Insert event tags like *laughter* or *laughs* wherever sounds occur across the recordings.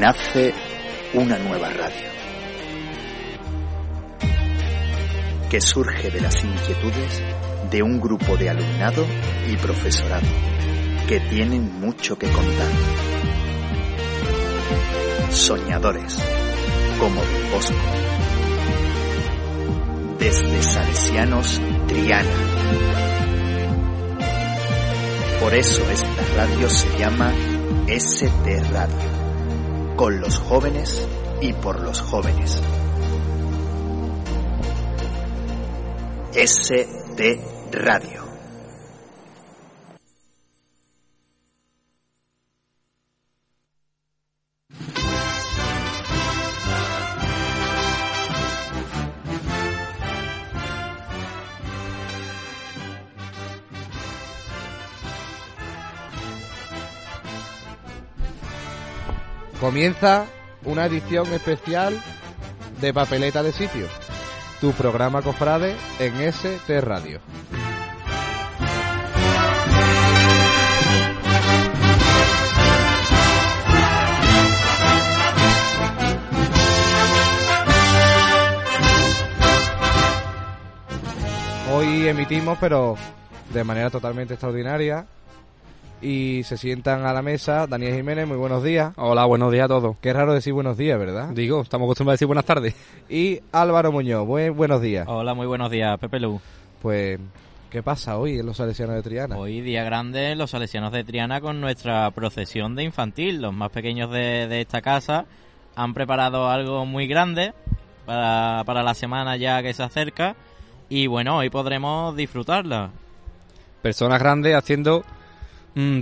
nace una nueva radio que surge de las inquietudes de un grupo de alumnado y profesorado que tienen mucho que contar. Soñadores, como Don Bosco. Desde Salesianos, Triana. Por eso esta radio se llama ST Radio. Con los jóvenes y por los jóvenes. ST Radio. Comienza una edición especial de Papeleta de Sitio, tu programa cofrade en ST Radio. Hoy emitimos, pero de manera totalmente extraordinaria. Y se sientan a la mesa Daniel Jiménez, muy buenos días. Hola, buenos días a todos. Qué raro decir buenos días, ¿verdad? Digo, estamos acostumbrados a decir buenas tardes. Y Álvaro Muñoz, buen, buenos días. Hola, muy buenos días, Pepe Lu. Pues, ¿qué pasa hoy en los Salesianos de Triana? Hoy día grande los Salesianos de Triana con nuestra procesión de infantil. Los más pequeños de, de esta casa han preparado algo muy grande para, para la semana ya que se acerca. Y bueno, hoy podremos disfrutarla. Personas grandes haciendo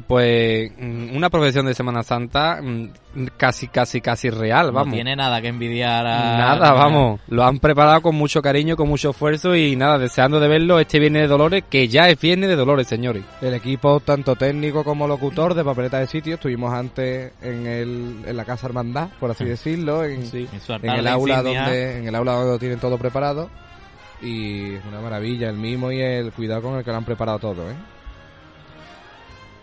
pues mm, una profesión de Semana Santa mm, casi, casi, casi real, vamos. No tiene nada que envidiar a... Nada, vamos. Lo han preparado con mucho cariño, con mucho esfuerzo y nada, deseando de verlo este Viernes de Dolores, que ya es Viernes de Dolores, señores. El equipo, tanto técnico como locutor de Papeleta de Sitio, estuvimos antes en, el, en la Casa Hermandad, por así decirlo, en, el aula insignia. donde en el aula donde lo tienen todo preparado y es una maravilla el mimo y el cuidado con el que lo han preparado todo ¿eh?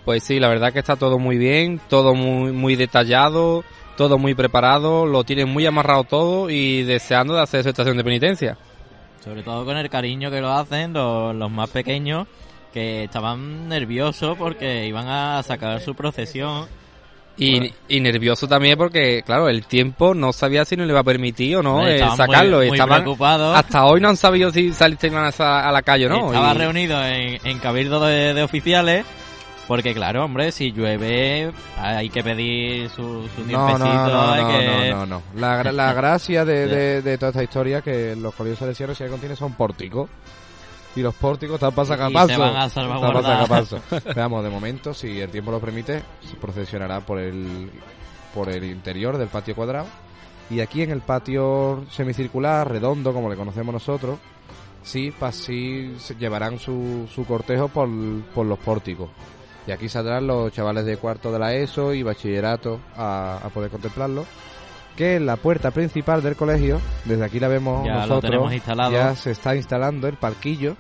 Pues sí, la verdad que está todo muy bien, todo muy, muy detallado, todo muy preparado, lo tienen muy amarrado todo y deseando de hacer su estación de penitencia. Sobre todo con el cariño que lo hacen los, los más pequeños, que estaban nerviosos porque iban a sacar su procesión. Y, y nervioso también porque, claro, el tiempo no sabía si no le iba a permitir o no eh, sacarlo. muy- muy Estaban- preocupados. Hasta hoy no han sabido si saliste a, a la calle o no. Estaba Y- reunido en, en cabildo de, de oficiales. Porque claro, hombre, si llueve hay que pedir su, su no, no, no, hay no, que... no, no, no. La, la *laughs* gracia de, de, de toda esta historia que los colegios salesianos si algo contiene son pórticos y los pórticos están para sacar Y se van a salvaguardar. *laughs* Veamos, de momento, si el tiempo lo permite, se procesionará por el, por el interior del patio cuadrado. Y aquí en el patio semicircular, redondo, como le conocemos nosotros, sí, sí se llevarán su, su cortejo por, por los pórticos. Y aquí saldrán los chavales de cuarto de la ESO y bachillerato a, a poder contemplarlo. Que en la puerta principal del colegio, desde aquí la vemos Ya lo nosotros, tenemos instalado. ya se está instalando el palquillo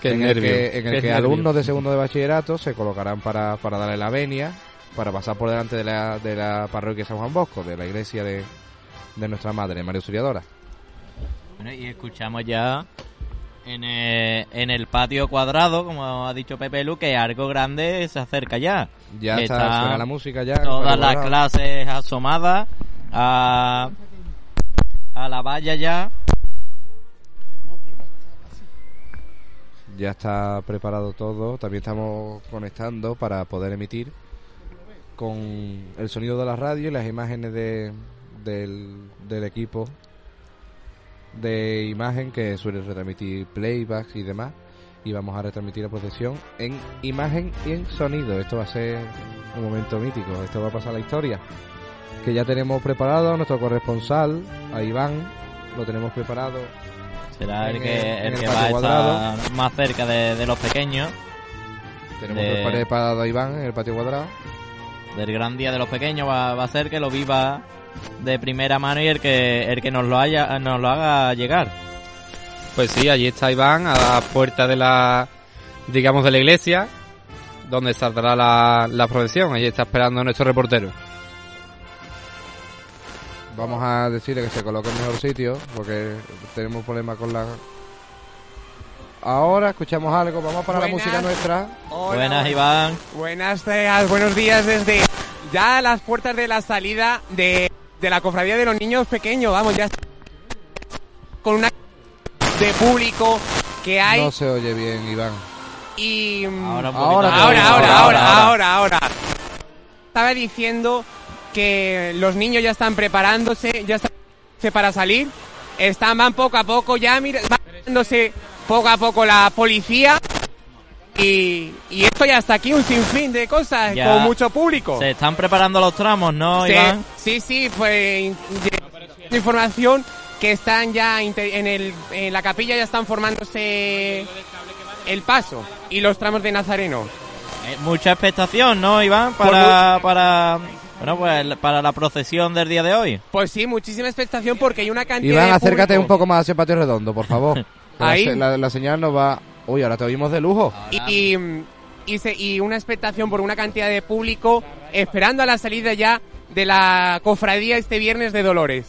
Qué en el que, en el que alumnos de segundo de bachillerato se colocarán para, para darle la venia, para pasar por delante de la, de la parroquia San Juan Bosco, de la iglesia de, de nuestra madre, María Auxiliadora. Bueno, y escuchamos ya en el, en el patio cuadrado, como ha dicho Pepe Lu, que algo grande se acerca ya. Ya está, está suena la música ya. Todas las clases asomadas a, a la valla ya. Ya está preparado todo. También estamos conectando para poder emitir con el sonido de la radio y las imágenes de, del, del equipo de imagen que suele retransmitir playbacks y demás. Y vamos a retransmitir la procesión en imagen y en sonido. Esto va a ser un momento mítico. Esto va a pasar a la historia. Que ya tenemos preparado a nuestro corresponsal, a Iván. Lo tenemos preparado Será el que, el- el en el que va a estar más cerca de, de los pequeños, Tenemos De- preparado a Iván en el patio cuadrado. del gran día de los pequeños, va, va a ser que lo viva de primera mano y el que el que nos lo haya nos lo haga llegar. Pues sí, allí está Iván a la puerta de la, digamos, de la iglesia, donde saldrá la, la procesión. Allí está esperando nuestro reportero. vamos a decirle que se coloque en mejor sitio porque tenemos problemas con la... Ahora escuchamos algo, vamos para la música nuestra. Hola, Buenas, bu- Iván. Buenas días, buenos días desde ya a las puertas de la salida de, de la cofradía de los niños pequeños. Vamos, ya con una de público que hay No se oye bien, Iván. y mm, Ahora, Ahora, ahora, ahora, ahora, ahora, ahora. Estaba diciendo que los niños ya están preparándose, ya están preparándose para salir. Están, van poco a poco, ya mira, van poco a poco la policía. Y, y esto ya está aquí, un sinfín de cosas, Ya. con mucho público. Se están preparando los tramos, ¿no, Sí, Iván? sí, sí, pues información que están ya en, el, en la capilla ya están formándose el paso y los tramos de Nazareno. Eh, mucha expectación, ¿no, Iván? Para, para, bueno, pues, para la procesión del día de hoy. Pues sí, muchísima expectación porque hay una cantidad Iván, de acércate público. un poco más hacia el patio redondo, por favor. *laughs* La Ahí. La, la señal nos va... Uy, ahora te oímos de lujo. y, y, y se- y una expectación por una cantidad de público esperando a la salida ya de la cofradía este viernes de Dolores.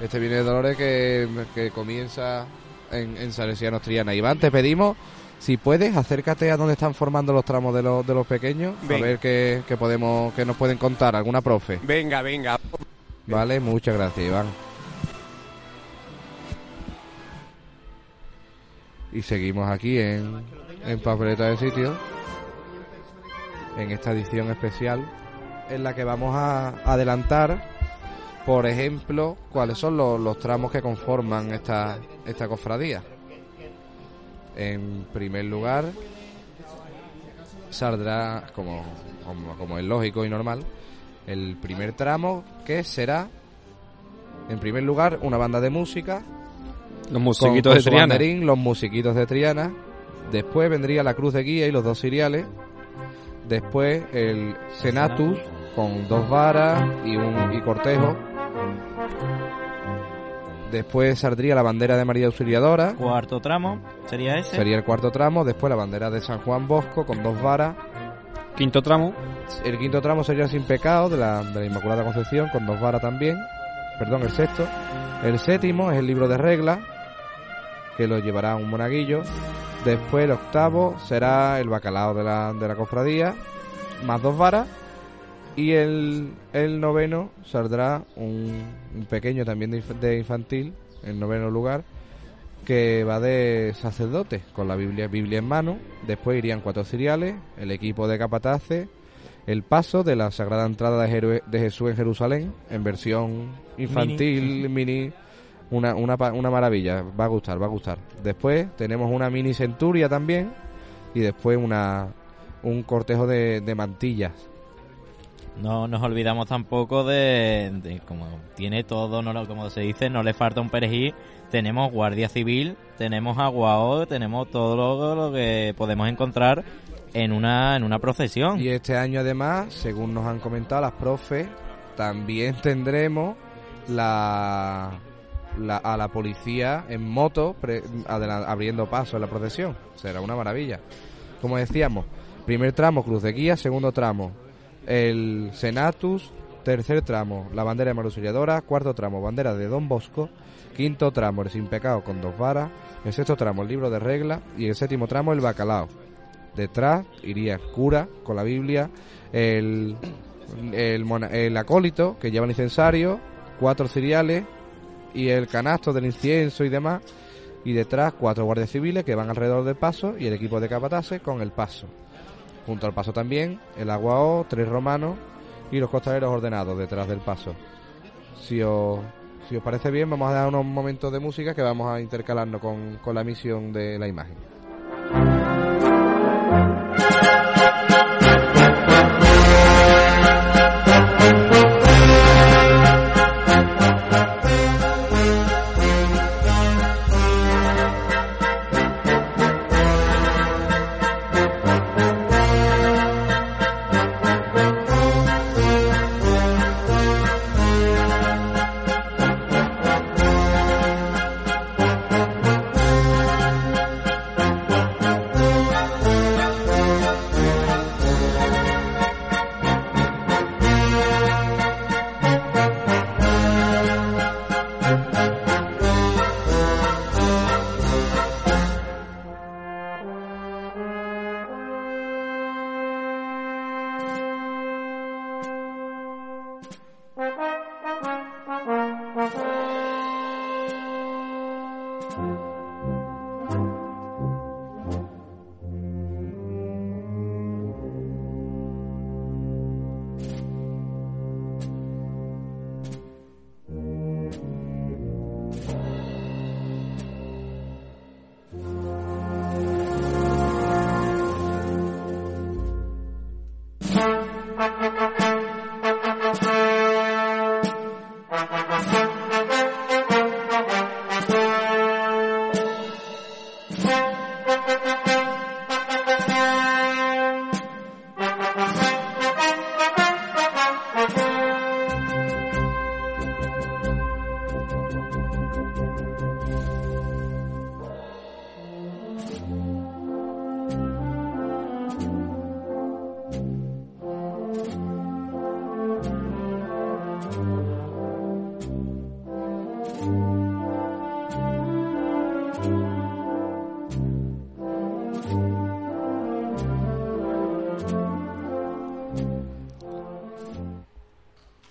Este viene de Dolores que, que comienza en, en Salesianos Triana. Iván, te pedimos, si puedes, acércate a donde están formando los tramos de los, de los pequeños, Venga. a ver qué, qué podemos, qué nos pueden contar, alguna profe. Venga, venga. Vale, muchas gracias, Iván. Y seguimos aquí en, en Papeleta de Sitio, en esta edición especial, en la que vamos a adelantar, por ejemplo, cuáles son los, tramos que conforman esta, esta cofradía. En primer lugar, saldrá, como, como, como es lógico y normal, el primer tramo que será, en primer lugar, una banda de música Los musiquitos con de Triana. banderín, los musiquitos de Triana. Después vendría la cruz de guía y los dos ciriales. Después el Senatus con dos varas y un y cortejo. Después saldría la bandera de María Auxiliadora. Cuarto tramo, ¿sería ese? Sería el cuarto tramo. Después la bandera de San Juan Bosco con dos varas. Quinto tramo. El quinto tramo sería el sin pecado de la, de la Inmaculada Concepción con dos varas también. Perdón, el sexto. El séptimo es el libro de reglas que lo llevará un monaguillo. Después el octavo será el bacalao de la, de la cofradía más dos varas. Y el, el noveno saldrá un, un pequeño también de, inf- de infantil, en noveno lugar, que va de sacerdote, con la Biblia, Biblia en mano. Después irían cuatro ciriales, el equipo de capataces, el paso de la Sagrada Entrada de, Jeru- de Jesús en Jerusalén, en versión infantil, mini, una, una, una maravilla, va a gustar, va a gustar. Después tenemos una mini centuria también, y después una un cortejo de, de mantillas. No nos olvidamos tampoco de, de como tiene todo, no como se dice, no le falta un perejil. Tenemos Guardia Civil, tenemos Aguao, tenemos todo lo, lo que podemos encontrar en una en una procesión. Y este año además, según nos han comentado las profes, también tendremos la, la- a la policía en moto abriendo paso en la procesión. Será una maravilla. Como decíamos, primer tramo Cruz de Guía, segundo tramo el Senatus, tercer tramo la bandera de cuarto tramo bandera de Don Bosco, quinto tramo el Sin Pecado con dos varas, el sexto tramo el libro de reglas y el séptimo tramo el Bacalao. Detrás iría el cura con la Biblia, el, el, mona- el acólito que lleva el incensario, cuatro ciriales y el canasto del incienso y demás. Y detrás cuatro guardias civiles que van alrededor del paso y el equipo de capataces con el paso. Junto al paso también el aguao, tres romanos y los costaleros ordenados detrás del paso. Si os, si os parece bien, vamos a dar unos momentos de música que vamos a intercalarnos con, con la emisión de la imagen.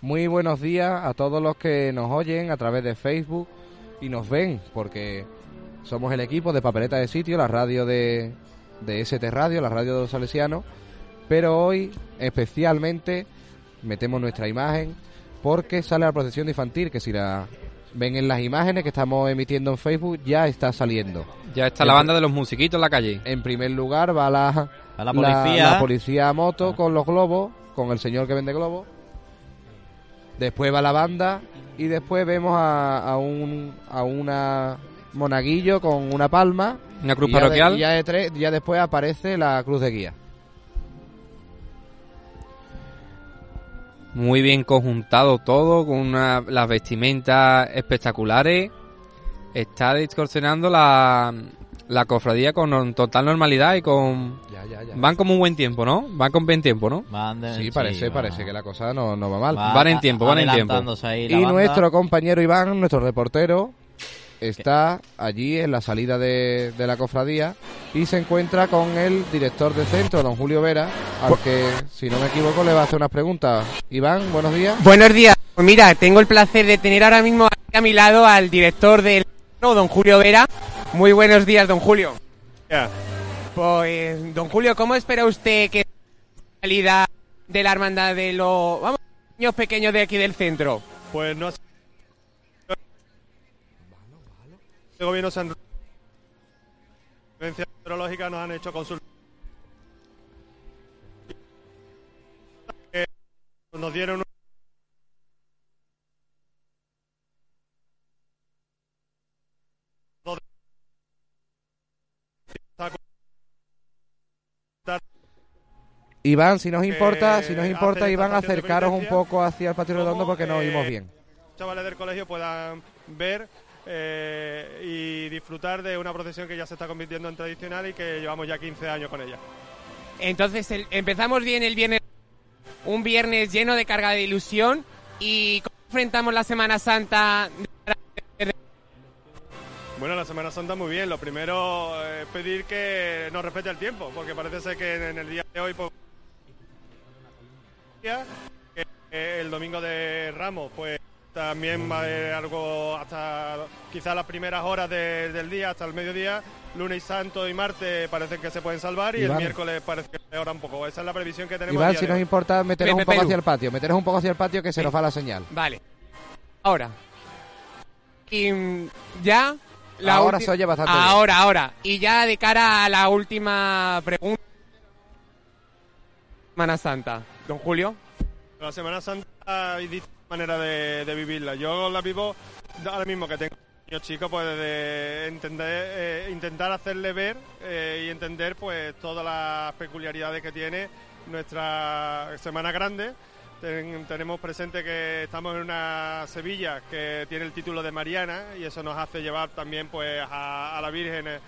Muy buenos días a todos los que nos oyen a través de Facebook y nos ven, porque somos el equipo de Papeleta de Sitio, la radio de, de ST Radio, la radio de los salesianos, pero hoy especialmente metemos nuestra imagen porque sale la procesión infantil, que si la ven en las imágenes que estamos emitiendo en Facebook ya está saliendo. Ya está la banda de los musiquitos en la calle. En primer lugar va la, A la policía. la policía a moto Ah. con los globos, con el señor que vende globos. Después va la banda y después vemos a, a un a una monaguillo con una palma. Una cruz y ya de- parroquial. y ya, de tres- ya después aparece la cruz de guía. Muy bien conjuntado todo, con una- las vestimentas espectaculares. Está distorsionando la, la cofradía con total normalidad y con... Ya, ya, ya. Van como un buen tiempo, ¿no? Van con buen tiempo, ¿no? Van de- Sí, parece, va- parece que la cosa no, no va mal. va Van en tiempo, van en tiempo. adelantándose ahí la Y banda. nuestro compañero Iván, nuestro reportero, está allí en la salida de, de la cofradía y se encuentra con el director de centro, don Julio Vera, al que, si no me equivoco, le va a hacer unas preguntas. Iván, buenos días. Buenos días. Pues mira, tengo el placer de tener ahora mismo aquí a mi lado al director del no, don Julio Vera. Muy buenos días, don Julio. Pues, don Julio, ¿cómo espera usted que la salida de la hermandad de los vamos, niños pequeños de aquí del centro? Pues no El gobierno se han nos han hecho consultas. Nos dieron Iván, si nos importa, Eh, si nos importa, Iván, acercaros un poco hacia el patio redondo porque no eh, oímos bien. chavales del colegio puedan ver eh, y disfrutar de una procesión que ya se está convirtiendo en tradicional y que llevamos ya 15 años con ella. Entonces, el- empezamos bien el viernes, un viernes lleno de carga de ilusión y ¿cómo enfrentamos la Semana Santa? Bueno, la Semana Santa muy bien. Lo primero es pedir que nos respete el tiempo, porque parece ser que en el día de hoy, pues, eh, el domingo de Ramos, pues también va a haber algo hasta quizás las primeras horas de- del día, hasta el mediodía. Lunes y Santo y martes parecen que se pueden salvar y Iván. el miércoles parece que mejora un poco. Esa es la previsión que tenemos. Iván, si nos importa, meteros un poco Perú. hacia el patio, meteros un poco hacia el patio que se Sí. nos va la señal. Vale. Ahora. Y mm, ya. Ahora ulti- se oye bastante bien. Ahora, ahora. Y ya de cara a la última pregunta. Semana Santa. Don Julio. La Semana Santa hay distintas maneras de, vivirla. Yo la vivo ahora mismo que tengo niños chicos, pues de entender, eh, intentar hacerle ver eh, y entender pues todas las peculiaridades que tiene nuestra Semana Grande. Ten- tenemos presente que estamos en una Sevilla que tiene el título de Mariana y eso nos hace llevar también pues a, a la Virgen eh,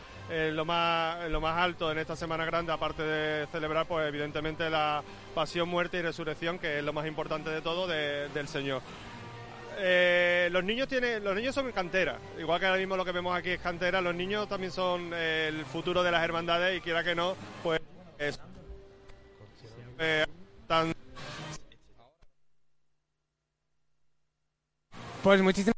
lo más lo más alto en esta Semana Grande, aparte de celebrar pues evidentemente la pasión, muerte y resurrección, que es lo más importante de todo de- del Señor. Eh, los niños tienen, los niños son cantera, igual que ahora mismo lo que vemos aquí es cantera, los niños también son el futuro de las hermandades y quiera que no, pues es, eh, tan Pues muchísimas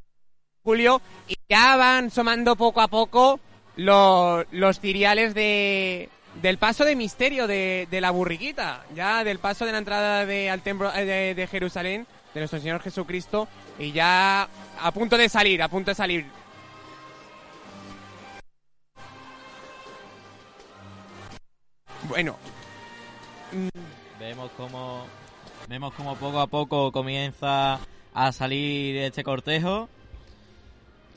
Julio. Y ya van somando poco a poco los, los ciriales de, del paso de misterio de, de la burriquita. Ya del paso de la entrada de, al templo eh, de, de Jerusalén, de nuestro Señor Jesucristo. Y ya a punto de salir, a punto de salir. Bueno, Vemos como Vemos como poco a poco comienza a salir este cortejo.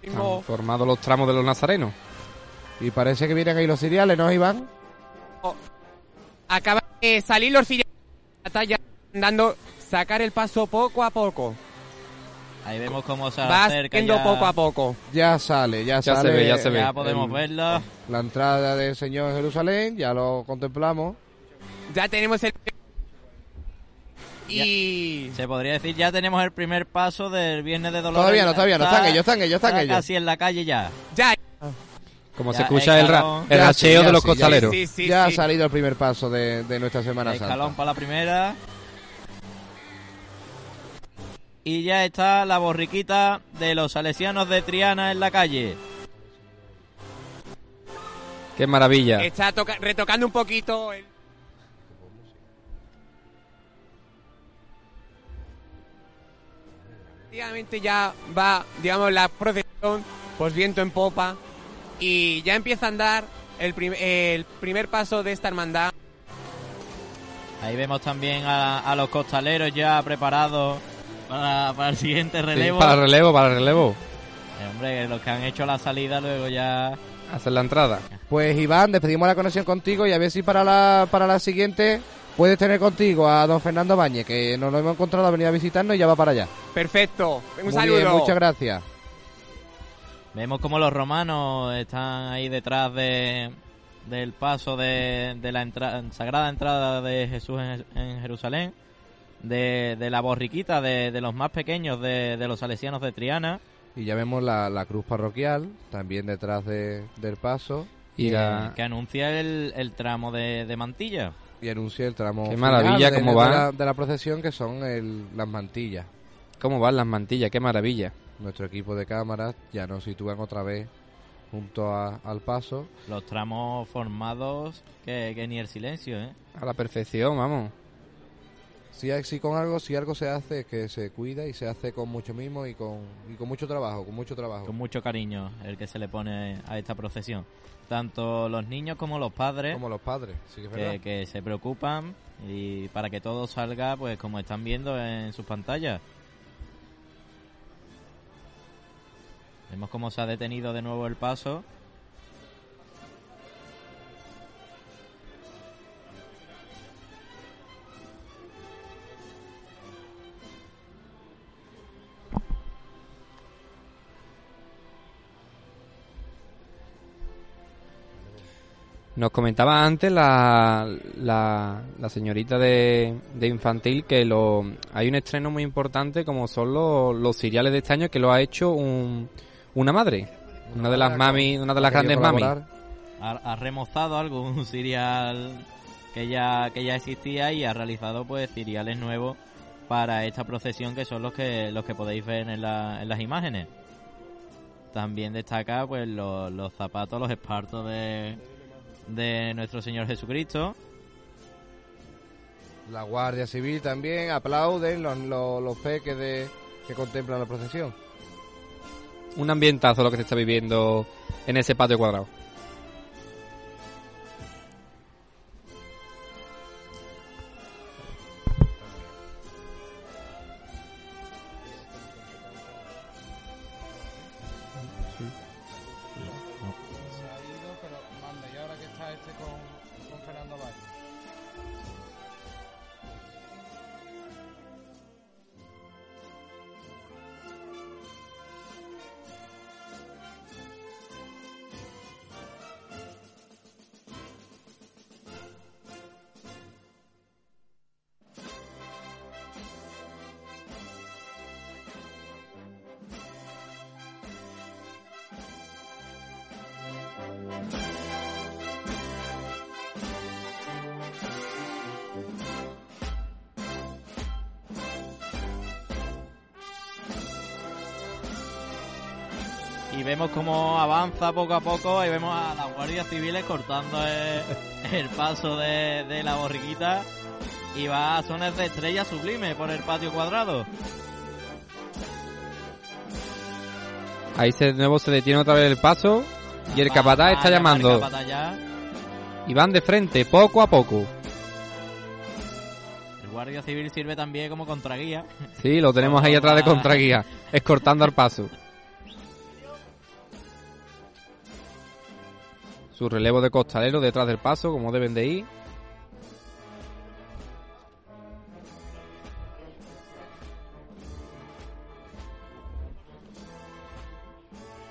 Han formado los tramos de los nazarenos. Y parece que vienen ahí los cereales, ¿no, Iván? Acaba de salir los cereales. Está ya dando sacar el paso poco a poco. Ahí vemos cómo se Va acerca ya, poco a poco. Ya sale, ya, Ya sale. se ve, ya se ve. ya podemos el- verlo. La entrada del Señor Jerusalén, ya lo contemplamos. Ya tenemos el... Y... Se podría decir, ya tenemos el primer paso del Viernes de Dolores. Todavía no, todavía no, Está- están ellos, están ellos, están está ellos. casi en la calle ya. Ya. Como Ya, se escucha el, ra- escalón. el racheo de los sí, ya costaleros. Sí, sí, ya sí. ha salido el primer paso de, de nuestra Semana Escalón Santa. para la primera. Y ya está la borriquita de los salesianos de Triana en la calle. Qué maravilla. Está toca- retocando un poquito el... Efectivamente ya va, digamos, la procesión, pues viento en popa, y ya empieza a andar el, prim- el primer paso de esta hermandad. Ahí vemos también a, a los costaleros ya preparados para, para el siguiente Sí, relevo. para el relevo, para el relevo. Eh, hombre, los que han hecho la salida luego ya... Hacer la entrada. Pues Iván, despedimos la conexión contigo y a ver si para la, para la siguiente puedes tener contigo a don Fernando Bañez, que nos lo hemos encontrado, ha venido a visitarnos y ya va para allá. Perfecto, un Muy saludo. bien, muchas gracias. Vemos como los romanos están ahí detrás de, del paso de, de la entra- sagrada entrada de Jesús en, en Jerusalén, de, de la borriquita de, de los más pequeños de, de los salesianos de Triana. Y ya vemos la, la cruz parroquial, también detrás de- del paso, Y que, la- que anuncia el, el tramo de, de mantilla. y anuncia el tramo Qué maravilla, de, cómo de va. la, de la procesión, que son el- las mantillas. ¿Cómo van las mantillas? Qué maravilla. Nuestro equipo de cámaras ya nos sitúan otra vez junto a- al paso. Los tramos formados que, que ni el silencio, ¿eh? A la perfección, vamos. Si, hay- si con algo, si algo se hace, es que se cuida y se hace con mucho mimo y con, y con mucho trabajo, con mucho trabajo. Con mucho cariño el que se le pone a esta procesión. Tanto los niños como los padres. Como los padres, sí que es verdad. que, que se preocupan y para que todo salga pues como están viendo en sus pantallas. Vemos cómo se ha detenido de nuevo el paso. Nos comentaba antes la, la, señorita de, de infantil que lo, hay un estreno muy importante como son los, los seriales de este año que lo ha hecho un, una madre, una de las mami, una de las grandes mami. Ha, ha remozado algo, un serial que ya, que ya existía y ha realizado pues seriales nuevos para esta procesión que son los que, los que podéis ver en, la- en las imágenes. También destaca pues los, los zapatos, los espartos de, de nuestro Señor Jesucristo. La Guardia Civil también aplauden los, los, los peques de, que contemplan la procesión. Un ambientazo lo que se está viviendo en ese patio cuadrado. Y vemos cómo avanza poco a poco y vemos a las guardias civiles cortando el, el paso de, de la borriquita y va a sones de estrella sublime por el patio cuadrado. Ahí se, de nuevo se detiene otra vez el paso y el capataz está llamando. capataz ya. Y van de frente, poco a poco. El guardia civil sirve también como contraguía. Sí, lo tenemos ahí atrás de contraguía, escortando al paso. Su relevo de costalero detrás del paso, como deben de ir.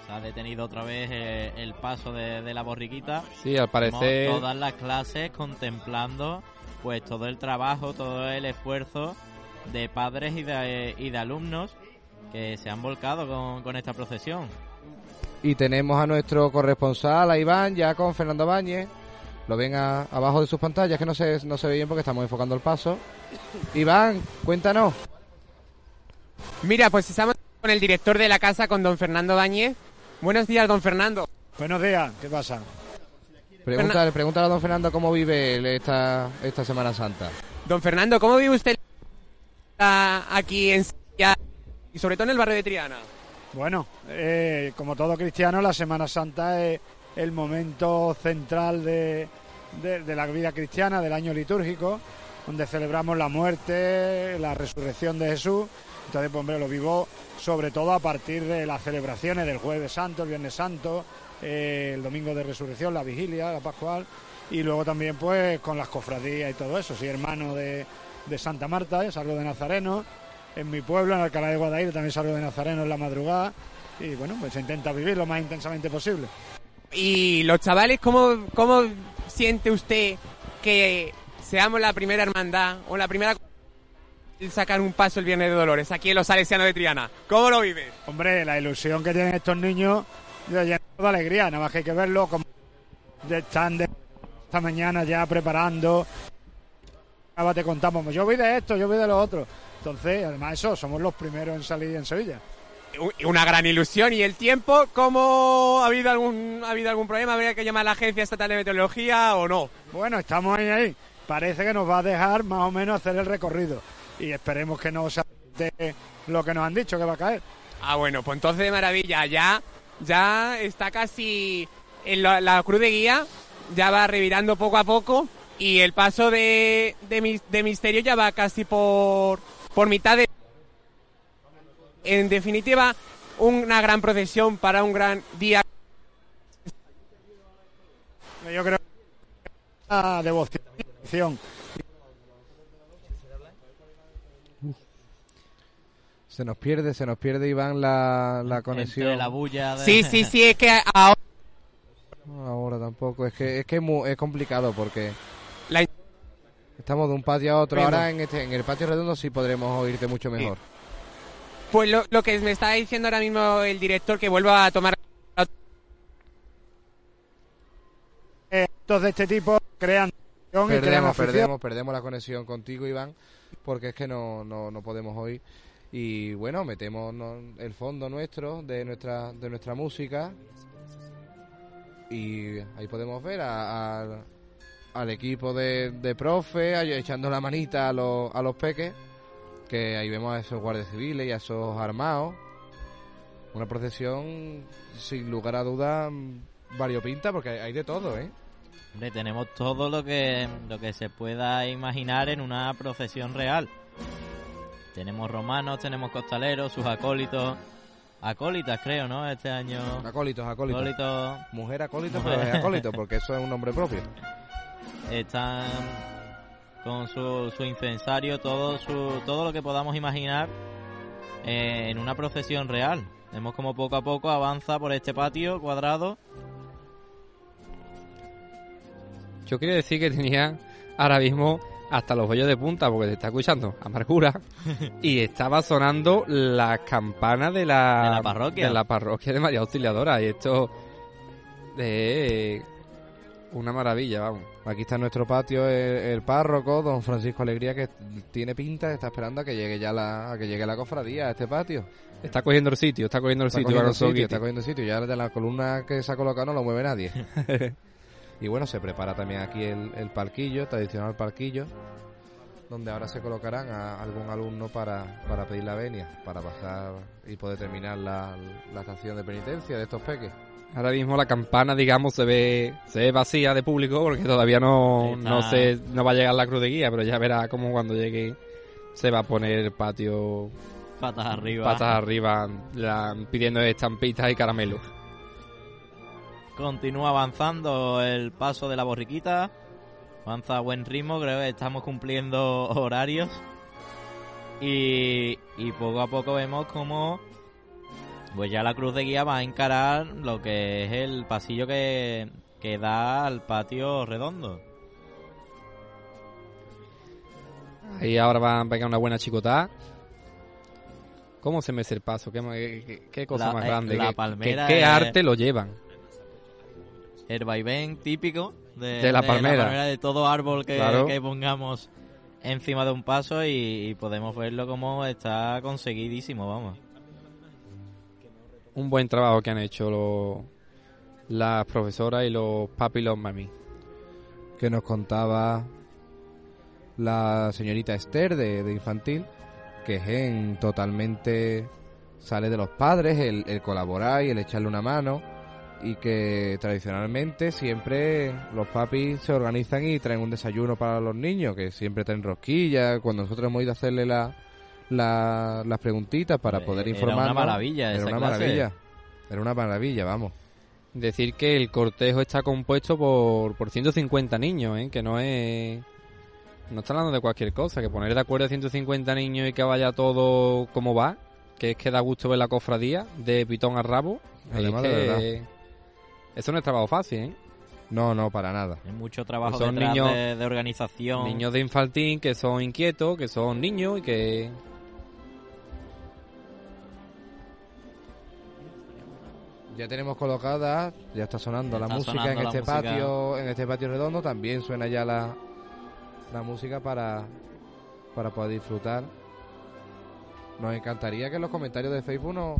Se ha detenido otra vez eh, el paso de, de la borriquita. Sí, al parecer... todas las clases contemplando pues todo el trabajo, todo el esfuerzo de padres y de, y de alumnos que se han volcado con, con esta procesión. Y tenemos a nuestro corresponsal, a Iván, ya con Fernando Báñez. Lo ven a- abajo de sus pantallas, que no se, no se ve bien porque estamos enfocando el paso. Iván, cuéntanos. Mira, pues estamos con el director de la casa, con don Fernando Bañez. Buenos días, don Fernando. Buenos días, ¿qué pasa? Pregúntale, pregúntale a don Fernando cómo vive él esta, esta Semana Santa. Don Fernando, ¿cómo vive usted aquí en y sobre todo en el barrio de Triana? Bueno, eh, como todo cristiano, la Semana Santa es el momento central de, de- la vida cristiana, del año litúrgico, donde celebramos la muerte, la resurrección de Jesús. Entonces, pues, hombre, lo vivo sobre todo a partir de las celebraciones del Jueves Santo, el Viernes Santo, eh, el Domingo de Resurrección, la Vigilia, la Pascual, y luego también, pues, con las cofradías y todo eso. Soy hermano de, Santa Marta, salgo de Nazareno, en mi pueblo, en Alcalá de Guadaira, también salgo de Nazareno en la madrugada, y bueno, pues se intenta vivir lo más intensamente posible. Y los chavales, ¿cómo, cómo siente usted que seamos la primera hermandad o la primera en sacar un paso el Viernes de Dolores aquí en los Salesianos de Triana? ¿Cómo lo vive? Hombre, la ilusión que tienen estos niños de alegría, nada más que hay que verlo como de- están de esta mañana ya preparando. Ahora te contamos, yo vi de esto, yo vi de lo otro. Entonces, además eso, somos los primeros en salir en Sevilla. Una gran ilusión. ¿Y el tiempo? ¿Cómo ha habido algún, ha habido algún problema? ¿Habría que llamar a la Agencia Estatal de Meteorología o no? Bueno, estamos ahí, ahí. Parece que nos va a dejar más o menos hacer el recorrido. Y esperemos que no de lo que nos han dicho que va a caer. Ah, bueno, pues entonces de maravilla. Ya, ya está casi en la, la cruz de guía, ya va revirando poco a poco y el paso de, de misterio ya va casi por, por mitad de... En definitiva, una gran procesión para un gran día. Yo creo que la devoción. Se nos pierde, se nos pierde Iván la, la conexión. Entre la bulla de... Sí, sí, sí, es que ahora... Ahora tampoco, es que es que es, mu- es complicado porque La- estamos de un patio a otro. Bueno. Ahora en este en el patio redondo sí podremos oírte mucho mejor. Pues lo, lo que me está diciendo ahora mismo el director que vuelva a tomar... Actos de este tipo crean devoción y crean Perdemos, perdemos, perdemos la conexión contigo, Iván, porque es que no, no, no podemos oír. Y bueno, metemos el fondo nuestro de nuestra de nuestra música y ahí podemos ver a- a- al equipo de, de profe echando la manita a los, a los peques, que ahí vemos a esos guardias civiles y a esos armados. Una procesión sin lugar a dudas variopinta porque hay, de todo, ¿eh? Hombre, tenemos todo lo que, lo que se pueda imaginar en una procesión real. Tenemos romanos, tenemos costaleros, sus acólitos. Acólitas, creo, ¿no? Este año. Acólitos, acólitos. Acólitos Mujer acólito, pero es acólito, porque eso es un nombre propio. *laughs* están con su, su incensario, todo, su, todo lo que podamos imaginar eh, en una procesión real. Vemos como poco a poco avanza por este patio cuadrado. Yo quería decir que tenía ahora mismo hasta los vellos de punta porque te está escuchando Amargura *laughs* y estaba sonando las campanas de la, De la parroquia. de la parroquia de María Auxiliadora y esto es una maravilla, vamos. Aquí está en nuestro patio el, el párroco, don Francisco Alegría, que tiene pinta, está esperando a que llegue ya la, a que llegue la cofradía a este patio. Está cogiendo el sitio, está cogiendo el Está sitio. cogiendo Alonso sitio, está cogiendo sitio. Ya de la columna que se ha colocado no lo mueve nadie. *laughs* y bueno, se prepara también aquí el, el palquillo, tradicional palquillo. donde ahora se colocarán a algún alumno para, para pedir la venia, para pasar y poder terminar la, la estación de penitencia de estos peques. Ahora mismo la campana, digamos, se ve, se ve vacía de público porque todavía no, no, se, no va a llegar la cruz de guía, pero ya verá cómo cuando llegue se va a poner el patio Patas arriba. patas arriba la- pidiendo estampitas y caramelos. Continúa avanzando el paso de la borriquita. Avanza a buen ritmo, creo que estamos cumpliendo *laughs* horarios. Y, y poco a poco vemos como pues ya la cruz de guía va a encarar lo que es el pasillo que, que da al patio redondo. Ahí ahora va a pegar una buena chicotada. ¿Cómo se mece el paso? ¿Qué, qué- qué cosa La- más eh, grande? la ¿Qué- palmera qué, arte lo llevan? El vaivén típico de, De la palmera. de todo árbol que, Claro. que pongamos encima de un paso y, y podemos verlo como está conseguidísimo, vamos. Un buen trabajo que han hecho los, las profesoras y los papi y los mami. que nos contaba la señorita Esther de, de infantil, que Gen totalmente sale de los padres, el, el colaborar y el echarle una mano, y que tradicionalmente siempre los papis se organizan y traen un desayuno para los niños, que siempre traen rosquillas, cuando nosotros hemos ido a hacerle la, la- las preguntitas para poder era informar. una maravilla Era esa una clase. maravilla. Era una maravilla, vamos. Decir que el cortejo está compuesto por, por 150 niños, ¿eh? que no es... No está hablando de cualquier cosa, que poner de acuerdo a 150 niños y que vaya todo como va, que es que da gusto ver la cofradía de pitón a rabo. Además, es de verdad. Eso no es trabajo fácil, ¿eh? No, no, para nada. Hay mucho trabajo Son niños- de, de organización. Niños de infantil que son inquietos, que son niños y que... Ya tenemos colocada, ya está sonando Ya la música sonando en este música. patio, en este patio redondo, también suena ya la, la música para, para poder disfrutar. Nos encantaría que en los comentarios de Facebook nos,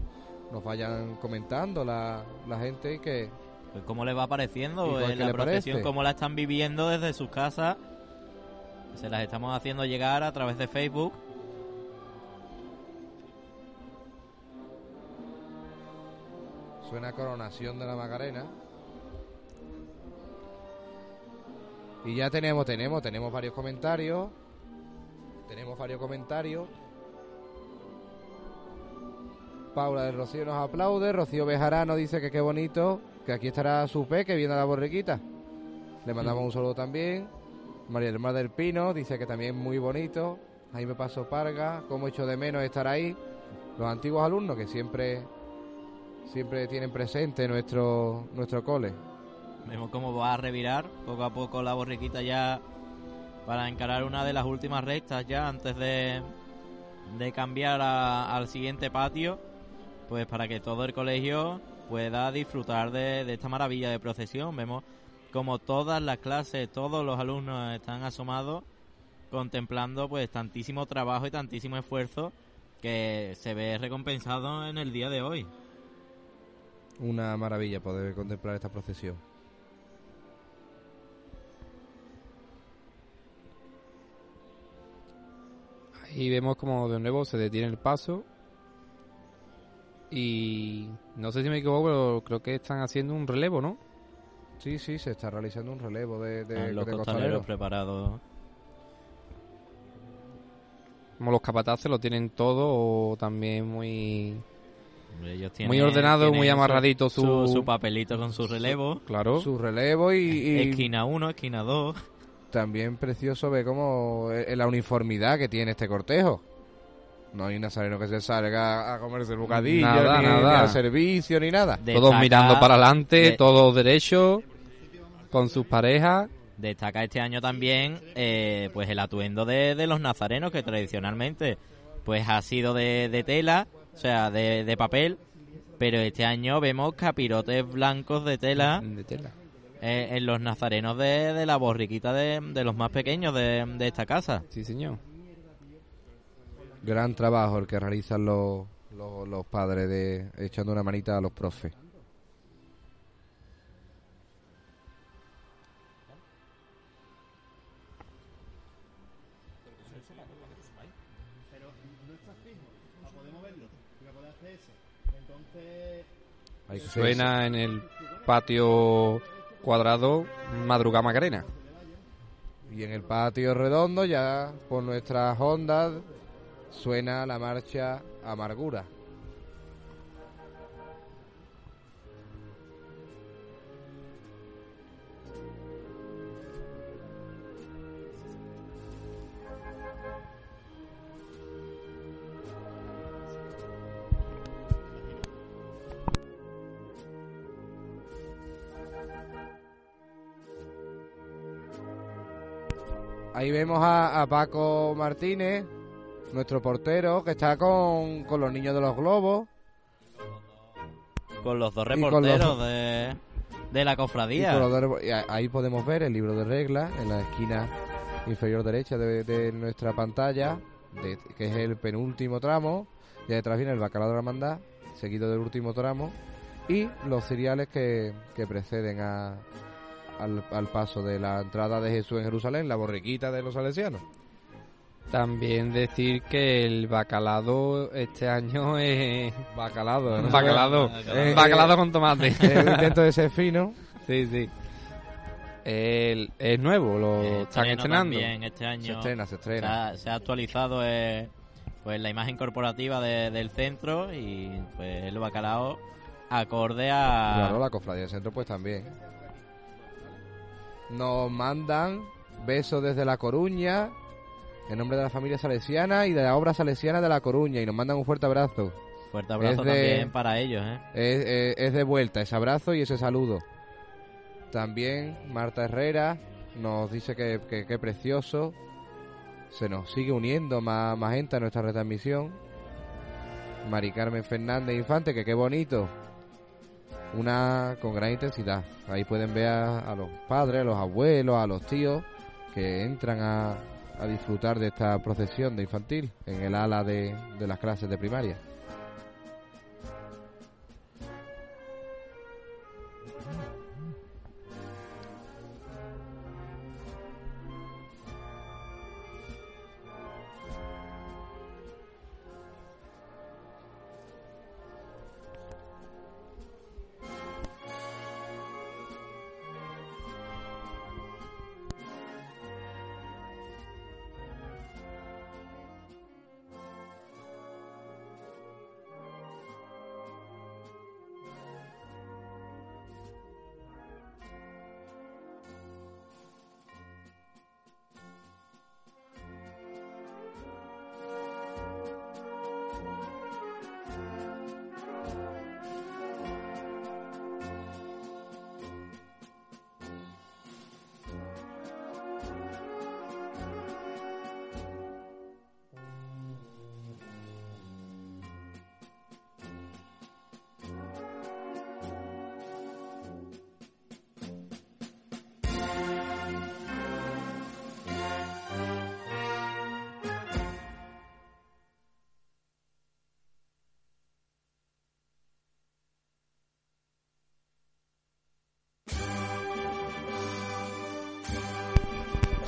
nos vayan comentando la, la gente y que Pues cómo les va ¿Y pareciendo eh, la procesión, cómo la están viviendo desde sus casas. Se las estamos haciendo llegar a través de Facebook. Suena coronación de la Macarena. Y ya tenemos, tenemos, tenemos varios comentarios. Tenemos varios comentarios. Paula de Rocío nos aplaude. Rocío Bejarano dice que qué bonito. Que aquí estará su pe, que viene a la borriquita. Le mandamos un saludo también. María del Mar del Pino dice que también muy bonito. Ahí me paso Parga. Como echo de menos estar ahí. Los antiguos alumnos que siempre siempre tienen presente nuestro nuestro cole. Vemos cómo va a revirar poco a poco la borriquita ya para encarar una de las últimas rectas ya antes de, de cambiar a- al siguiente patio. Pues para que todo el colegio pueda disfrutar de, de esta maravilla de procesión. Vemos como todas las clases, todos los alumnos están asomados contemplando pues tantísimo trabajo y tantísimo esfuerzo que se ve recompensado en el día de hoy. Una maravilla poder contemplar esta procesión. Ahí vemos como de nuevo se detiene el paso. Y no sé si me equivoco, pero creo que están haciendo un relevo, ¿no? Sí, sí, se está realizando un relevo de, de, los de costaleros costaleros. preparados. Como los capataces lo tienen todo o también muy... Hombre, ellos tienen- Muy ordenado, muy amarradito su- su, su papelito con su relevo. Claro. Su relevo y, y Esquina 1, esquina 2. también precioso ver cómo eh, la uniformidad que tiene este cortejo. No hay nazareno que se salga a comerse el bocadillo, Nada, ni, nada. ni al servicio, ni nada. Todos mirando para adelante, de- todos derechos, con sus parejas. Destaca este año también eh, pues el atuendo de, de los nazarenos que tradicionalmente pues ha sido de, de tela, o sea, de, de papel, pero este año vemos capirotes blancos de tela De tela. eh, en los nazarenos de, de la borriquita de, de los más pequeños de, de esta casa. Sí, señor. Gran trabajo el que realizan los, los, los padres de echando una manita a los profes. Suena en el patio cuadrado Madrugada Macarena. Y en el patio redondo, ya por nuestras ondas, suena la marcha Amargura. Ahí vemos a, a Paco Martínez, nuestro portero, que está con, con los niños de los globos. Con los dos los reporteros de, de la cofradía. dos- ahí podemos ver el libro de reglas en la esquina inferior derecha de, de nuestra pantalla, de- que es el penúltimo tramo. Y detrás viene el bacalao de la hermandad, seguido del último tramo. Y los cereales que, que preceden a, al, al paso de la entrada de Jesús en Jerusalén, la borriquita de los salesianos. También decir que el bacalado este año es *laughs* Bacalado, ¿no? *laughs* bacalado, Eh, bacalado con tomate. *laughs* El intento de ser fino. Sí, sí. El- es nuevo, lo Eh, están estrenando. También este año Se estrena, se se estrena. ha, se ha actualizado eh, pues la imagen corporativa de- del centro y pues el bacalao acorde a Claro, la cofradía del centro pues también. Nos mandan besos desde La Coruña, en nombre de la familia salesiana y de la obra salesiana de La Coruña, y nos mandan un fuerte abrazo. fuerte abrazo de- también para ellos ¿eh? Es, es- es de vuelta ese abrazo y ese saludo. También Marta Herrera nos dice que, que, que precioso. Se nos sigue uniendo más, más gente a nuestra retransmisión. Mari Carmen Fernández Infante, que qué bonito. Una con gran intensidad. Ahí pueden ver a, los padres, a los abuelos, a los tíos que entran a, a disfrutar de esta procesión de infantil en el ala de, de las clases de primaria.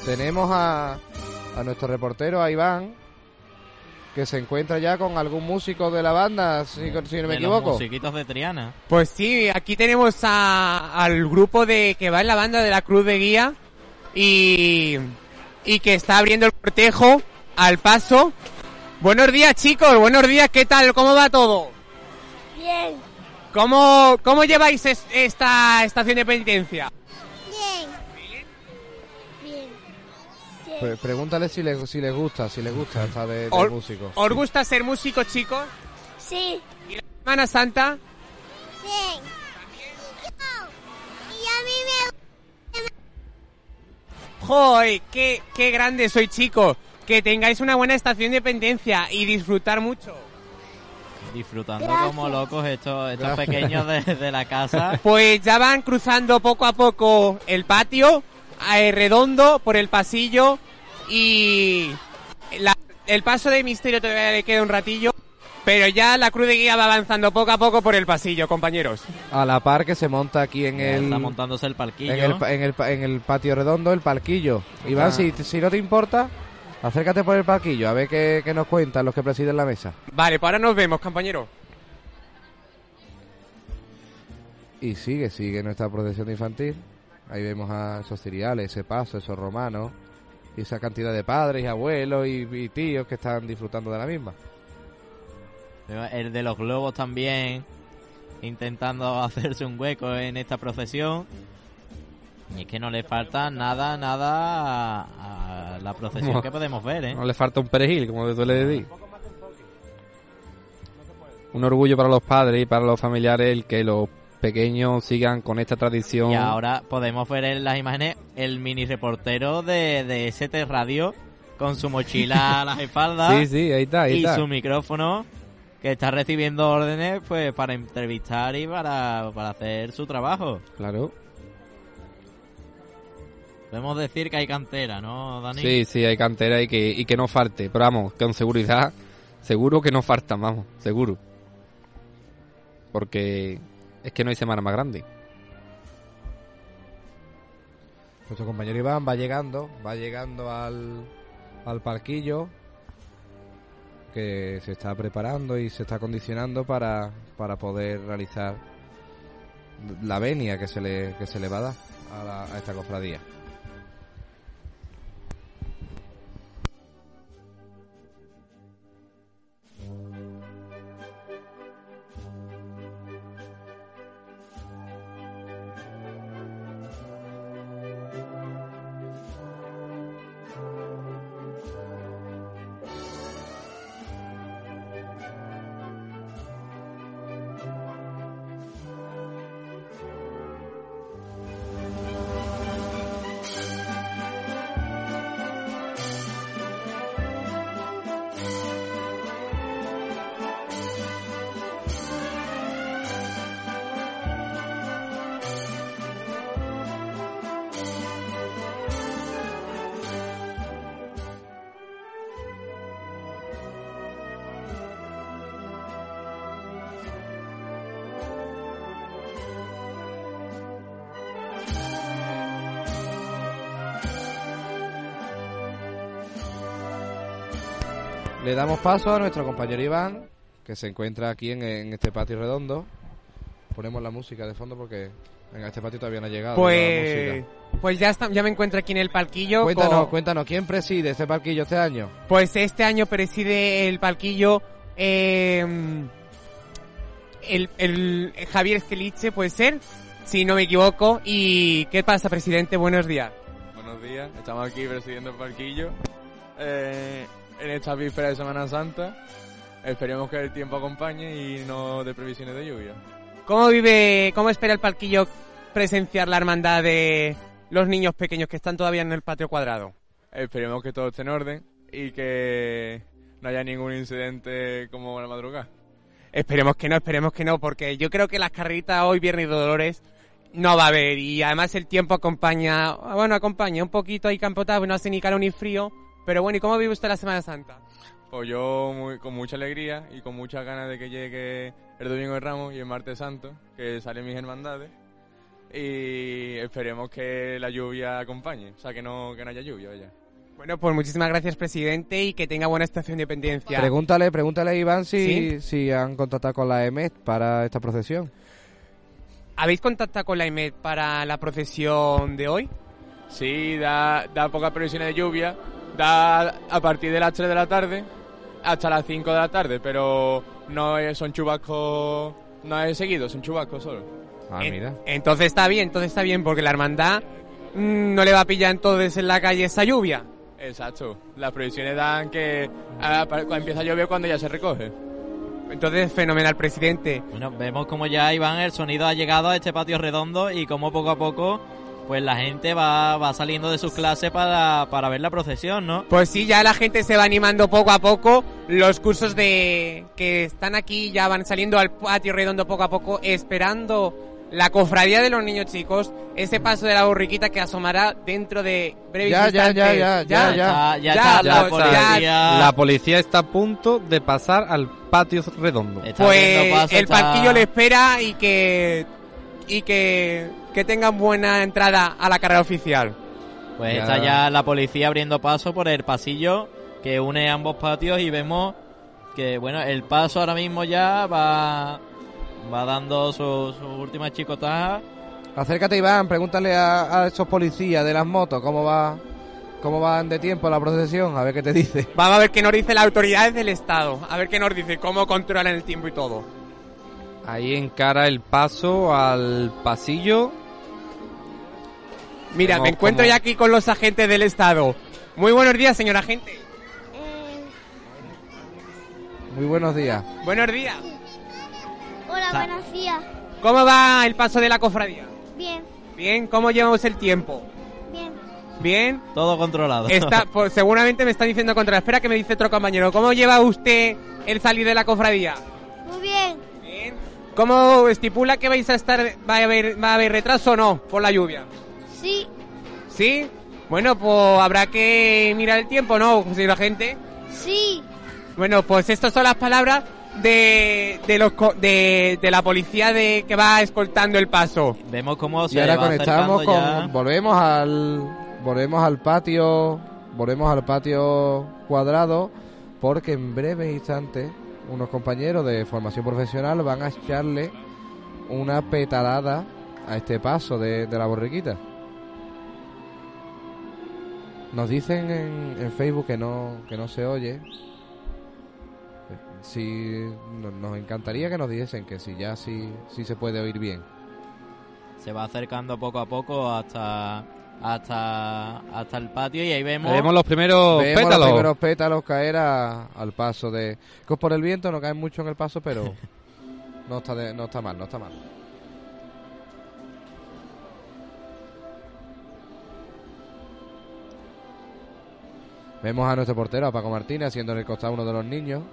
Tenemos a, a nuestro reportero, a Iván, que se encuentra ya con algún músico de la banda, si, si no me de los equivoco. musiquitos de Triana Pues sí, aquí tenemos a- al grupo de que va en la banda de la Cruz de Guía y, y que está abriendo el cortejo al paso. Buenos días chicos, buenos días, ¿qué tal? ¿Cómo va todo? Bien, ¿Cómo, cómo lleváis es- esta estación de penitencia? Pre- pregúntale si le, si le gusta, si le gusta esta de, de Or- músico. ¿Os gusta ser músicos chicos? Sí, Semana Santa, bien. Y a mí me ¡Joder! ¡Qué, qué grande soy chicos! Que tengáis una buena estación de penitencia y disfrutar mucho. disfrutando Gracias. como locos estos, estos Gracias. pequeños de, de la casa *laughs* Pues ya van cruzando poco a poco el patio, eh, redondo, por el pasillo y la- el paso de misterio todavía le queda un ratillo, pero ya la cruz de guía va avanzando poco a poco por el pasillo, compañeros. A la par que se monta aquí en el, está montándose el palquillo en el, pa- en el, pa- en el patio redondo, el palquillo. Iván, Ah. si, si no te importa, Acércate por el palquillo, a ver qué, qué nos cuentan los que presiden la mesa. Vale, pues ahora nos vemos, compañero. Y sigue, sigue nuestra procesión infantil. Ahí vemos a esos ciriales, ese paso, esos romanos, y esa cantidad de padres y abuelos y, y tíos que están disfrutando de la misma. El de los globos también, intentando *laughs* hacerse un hueco en esta procesión. Y es que no le falta nada, nada a, la procesión No. que podemos ver, ¿eh? No le falta un perejil, como se suele decir. Un orgullo para los padres y para los familiares el que los pequeños sigan con esta tradición. Y ahora podemos ver en las imágenes el mini reportero de, de ST Radio con su mochila a las *laughs* espaldas Sí, sí, ahí está, ahí y está. su micrófono que está recibiendo órdenes pues para entrevistar y para, para hacer su trabajo. Claro. Podemos decir que hay cantera, ¿no, Dani? Sí, sí, hay cantera y que, y que no falte. Pero vamos, con seguridad, seguro que no faltan, vamos, seguro. Porque es que no hay semana más grande. Nuestro compañero Iván va llegando, va llegando al, al parquillo que se está preparando y se está condicionando para, para poder realizar la venia que se le, que se le va a dar a, la- a esta cofradía. Le damos paso a nuestro compañero Iván, que se encuentra aquí en, en este patio redondo. Ponemos la música de fondo porque en este patio todavía no ha llegado. Pues, pues ya, está, ya me encuentro aquí en el palquillo. Cuéntanos, con- cuéntanos, ¿quién preside este parquillo este año? Pues este año preside el palquillo eh, el, el Javier Esqueliche, puede ser, si no me equivoco. ¿Y qué pasa, presidente? Buenos días. Buenos días, estamos aquí presidiendo el parquillo eh, en esta víspera de Semana Santa. Esperemos que el tiempo acompañe y no de previsiones de lluvia. ¿Cómo vive, cómo espera el palquillo presenciar la hermandad de los niños pequeños que están todavía en el patio cuadrado? Esperemos que todo esté en orden y que no haya ningún incidente como la madrugada. Esperemos que no, esperemos que no, porque yo creo que las carreritas hoy, Viernes de Dolores, no va a haber. Y además el tiempo acompaña, bueno, acompaña un poquito ahí campotado, no hace ni calor ni frío. Pero bueno, ¿y cómo vive usted la Semana Santa? Pues yo muy- con mucha alegría y con muchas ganas de que llegue el Domingo de Ramos y el Martes Santo, que salen mis hermandades. Y esperemos que la lluvia acompañe, o sea, que no, que no haya lluvia, vaya. Bueno, pues muchísimas gracias, presidente, y que tenga buena estación de independencia. Pregúntale, pregúntale a Iván si, ¿Sí? si han contactado con la EMET para esta procesión. ¿Habéis contactado con la IMED para la procesión de hoy? Sí, da, da pocas previsiones de lluvia, da a partir de las 3 de la tarde hasta las 5 de la tarde, pero no es- son chubascos, no es seguido, son chubascos solo. Ah, En- mira. Entonces está bien, entonces está bien, porque la hermandad mm, no le va a pillar entonces en la calle esa lluvia. Exacto, las previsiones dan que ah, cuando empieza a llover cuando ya se recoge. Entonces, fenomenal, presidente. Bueno, vemos como ya, Iván, el sonido ha llegado a este patio redondo y como poco a poco, pues la gente va, va saliendo de sus clases para, para ver la procesión, ¿no? Pues sí, ya la gente se va animando poco a poco. Los cursos de que están aquí ya van saliendo al patio redondo poco a poco, esperando la cofradía de los niños chicos, ese paso de la borriquita que asomará dentro de breves Ya, ya, instantes. ya, ya, ya, Ya, ya ya, la pues, ya. policía. La policía está a punto de pasar al patio redondo. está Pues paso, el está- palquillo le espera y que y que, que tengan buena entrada a la carrera oficial. Pues Ya. está ya la policía abriendo paso por el pasillo que une ambos patios y vemos que, bueno, el paso ahora mismo ya va, va dando sus su últimas chicotadas. Acércate, Iván, pregúntale a, a esos policías de las motos cómo va cómo van de tiempo la procesión, a ver qué te dice. *laughs* Vamos a ver qué nos dice las autoridades del Estado. A ver qué nos dice, cómo controlan el tiempo y todo. Ahí encara el paso al pasillo. Mira, me encuentro ya aquí con los agentes del Estado. Muy buenos días, señor agente. Eh, Muy buenos días. Buenos días. hola, Sa- buenos días. ¿Cómo va el paso de la cofradía? Bien, Bien, ¿cómo llevamos el tiempo? bien. Bien. Todo controlado. Está, *laughs* pues seguramente me está diciendo contra. Espera que me dice otro compañero. ¿Cómo lleva usted el salir de la cofradía? Muy bien. Bien. ¿Cómo estipula que vais a estar, va a haber, va a haber retraso o no por la lluvia? Sí, ¿Sí? Bueno, pues habrá que mirar el tiempo, ¿no, señora gente? sí. Bueno, pues estas son las palabras de, de, los, co- de, de la policía de que va escoltando el paso. Vemos cómo Y se ahora va conectamos acercando con ya. volvemos al volvemos al patio, volvemos al patio cuadrado porque en breve instante unos compañeros de formación profesional van a echarle una petalada a este paso de, de la borriquita. Nos dicen en, en Facebook que no, que no se oye. Si no- nos encantaría que nos dijesen que si ya sí, sí se puede oír bien. Se va acercando poco a poco hasta hasta hasta el patio y ahí vemos, Vemos los primeros Vemos pétalos. los primeros pétalos caer a- al paso de... Que por el viento no caen mucho en el paso, pero *laughs* no está, de- no está mal, no está mal. Vemos a nuestro portero, a Paco Martínez, haciendo en el costado uno de los niños.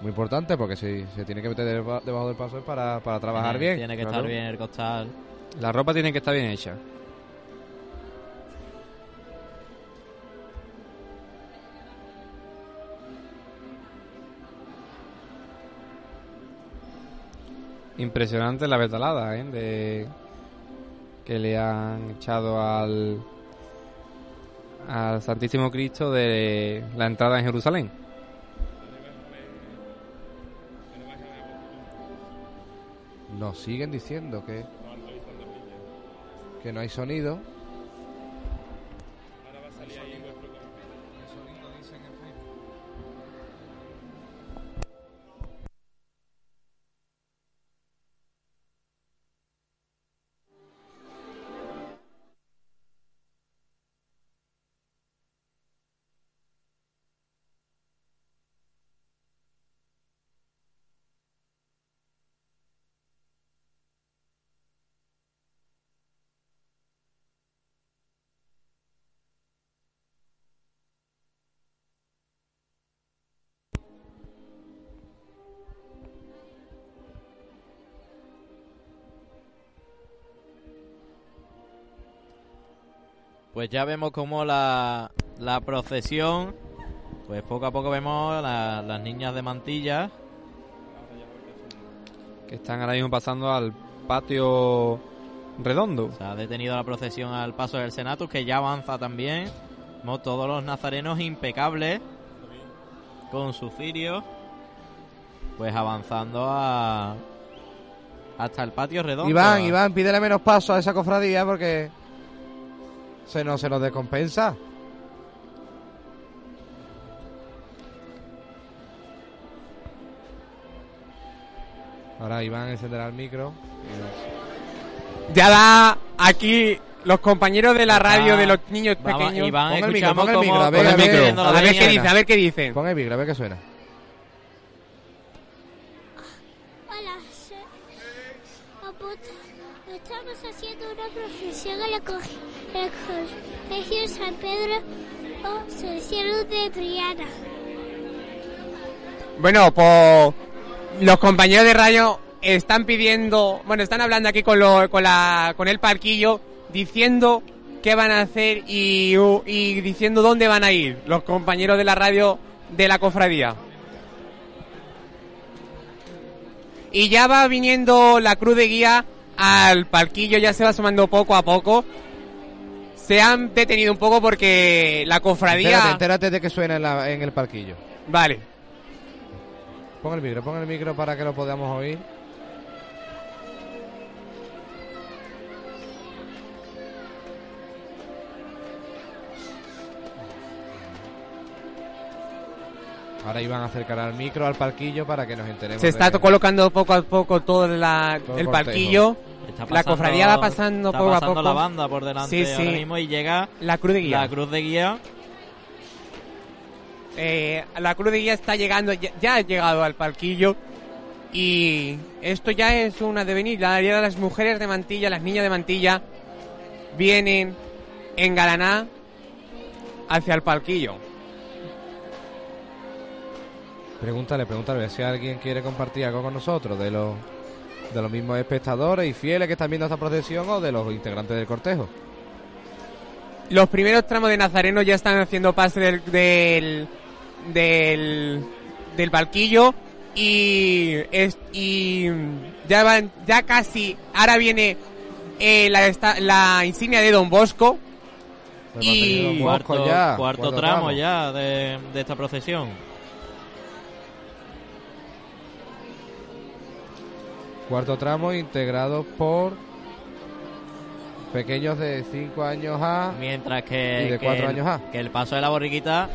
Muy importante porque si se tiene que meter deba- debajo del paso es para, para trabajar bien. Tiene que claro. estar bien el costal. La ropa tiene que estar bien hecha. Impresionante la betalada, ¿eh? De que le han echado al al Santísimo Cristo de la entrada en Jerusalén. Nos siguen diciendo que, que no hay sonido. Pues ya vemos como la, la procesión, pues poco a poco vemos la- las niñas de mantilla. Que están ahora mismo pasando al patio redondo. Se ha detenido la procesión al paso del Senatus, que ya avanza también. Vemos todos los nazarenos impecables, con su cirio, pues avanzando a hasta el patio redondo. Iván, Iván, pídele menos paso a esa cofradía porque se nos, se nos descompensa. Ahora Iván encenderá el micro. Ya da aquí los compañeros de la radio Ah, de los niños vamos, pequeños. Iván, Pon el micro, pon el micro, a ver, a A qué dice, a ver qué dicen. Pon el micro, a ver qué suena. Hola. Estamos haciendo una profesión en la co- colegio San Pedro o Salesiano de Triana. Bueno, pues los compañeros de radio están pidiendo, bueno, están hablando aquí con, lo- con, la, con el parquillo, diciendo qué van a hacer y, y diciendo dónde van a ir los compañeros de la radio de la cofradía. Y ya va viniendo la cruz de guía al parquillo, ya se va sumando poco a poco. Se han detenido un poco porque la cofradía... Entérate, entérate de que suena en, la- en el parquillo. Vale. Pon el micro, pon el micro para que lo podamos oír. Ahora iban a acercar al micro, al parquillo, para que nos enteremos. Se está de- colocando poco a poco todo la- Todo el el parquillo. Está La cofradía va pasando está poco a pasando poco. la banda por delante Sí, ahora mismo y llega La cruz de guía. la cruz de guía. Eh, la cruz de guía está llegando, ya, ya ha llegado al parquillo. Y esto ya es una devenir. La mayoría de las mujeres de mantilla, las niñas de mantilla, vienen en Galaná hacia el parquillo. Pregúntale, pregúntale si alguien quiere compartir algo con nosotros de los de los mismos espectadores y fieles que están viendo esta procesión o de los integrantes del cortejo. Los primeros tramos de Nazareno ya están haciendo pase del, del, del, del palquillo y, es, y ya van, ya casi, ahora viene eh, la, esta- la insignia de Don Bosco y Cuarto, Bosco ya, cuarto cuarto tramo tramo. ya de, de esta procesión. Cuarto tramo integrado por pequeños de 5 años a Mientras que, Y de que cuatro el, años A. que el paso de la borriquita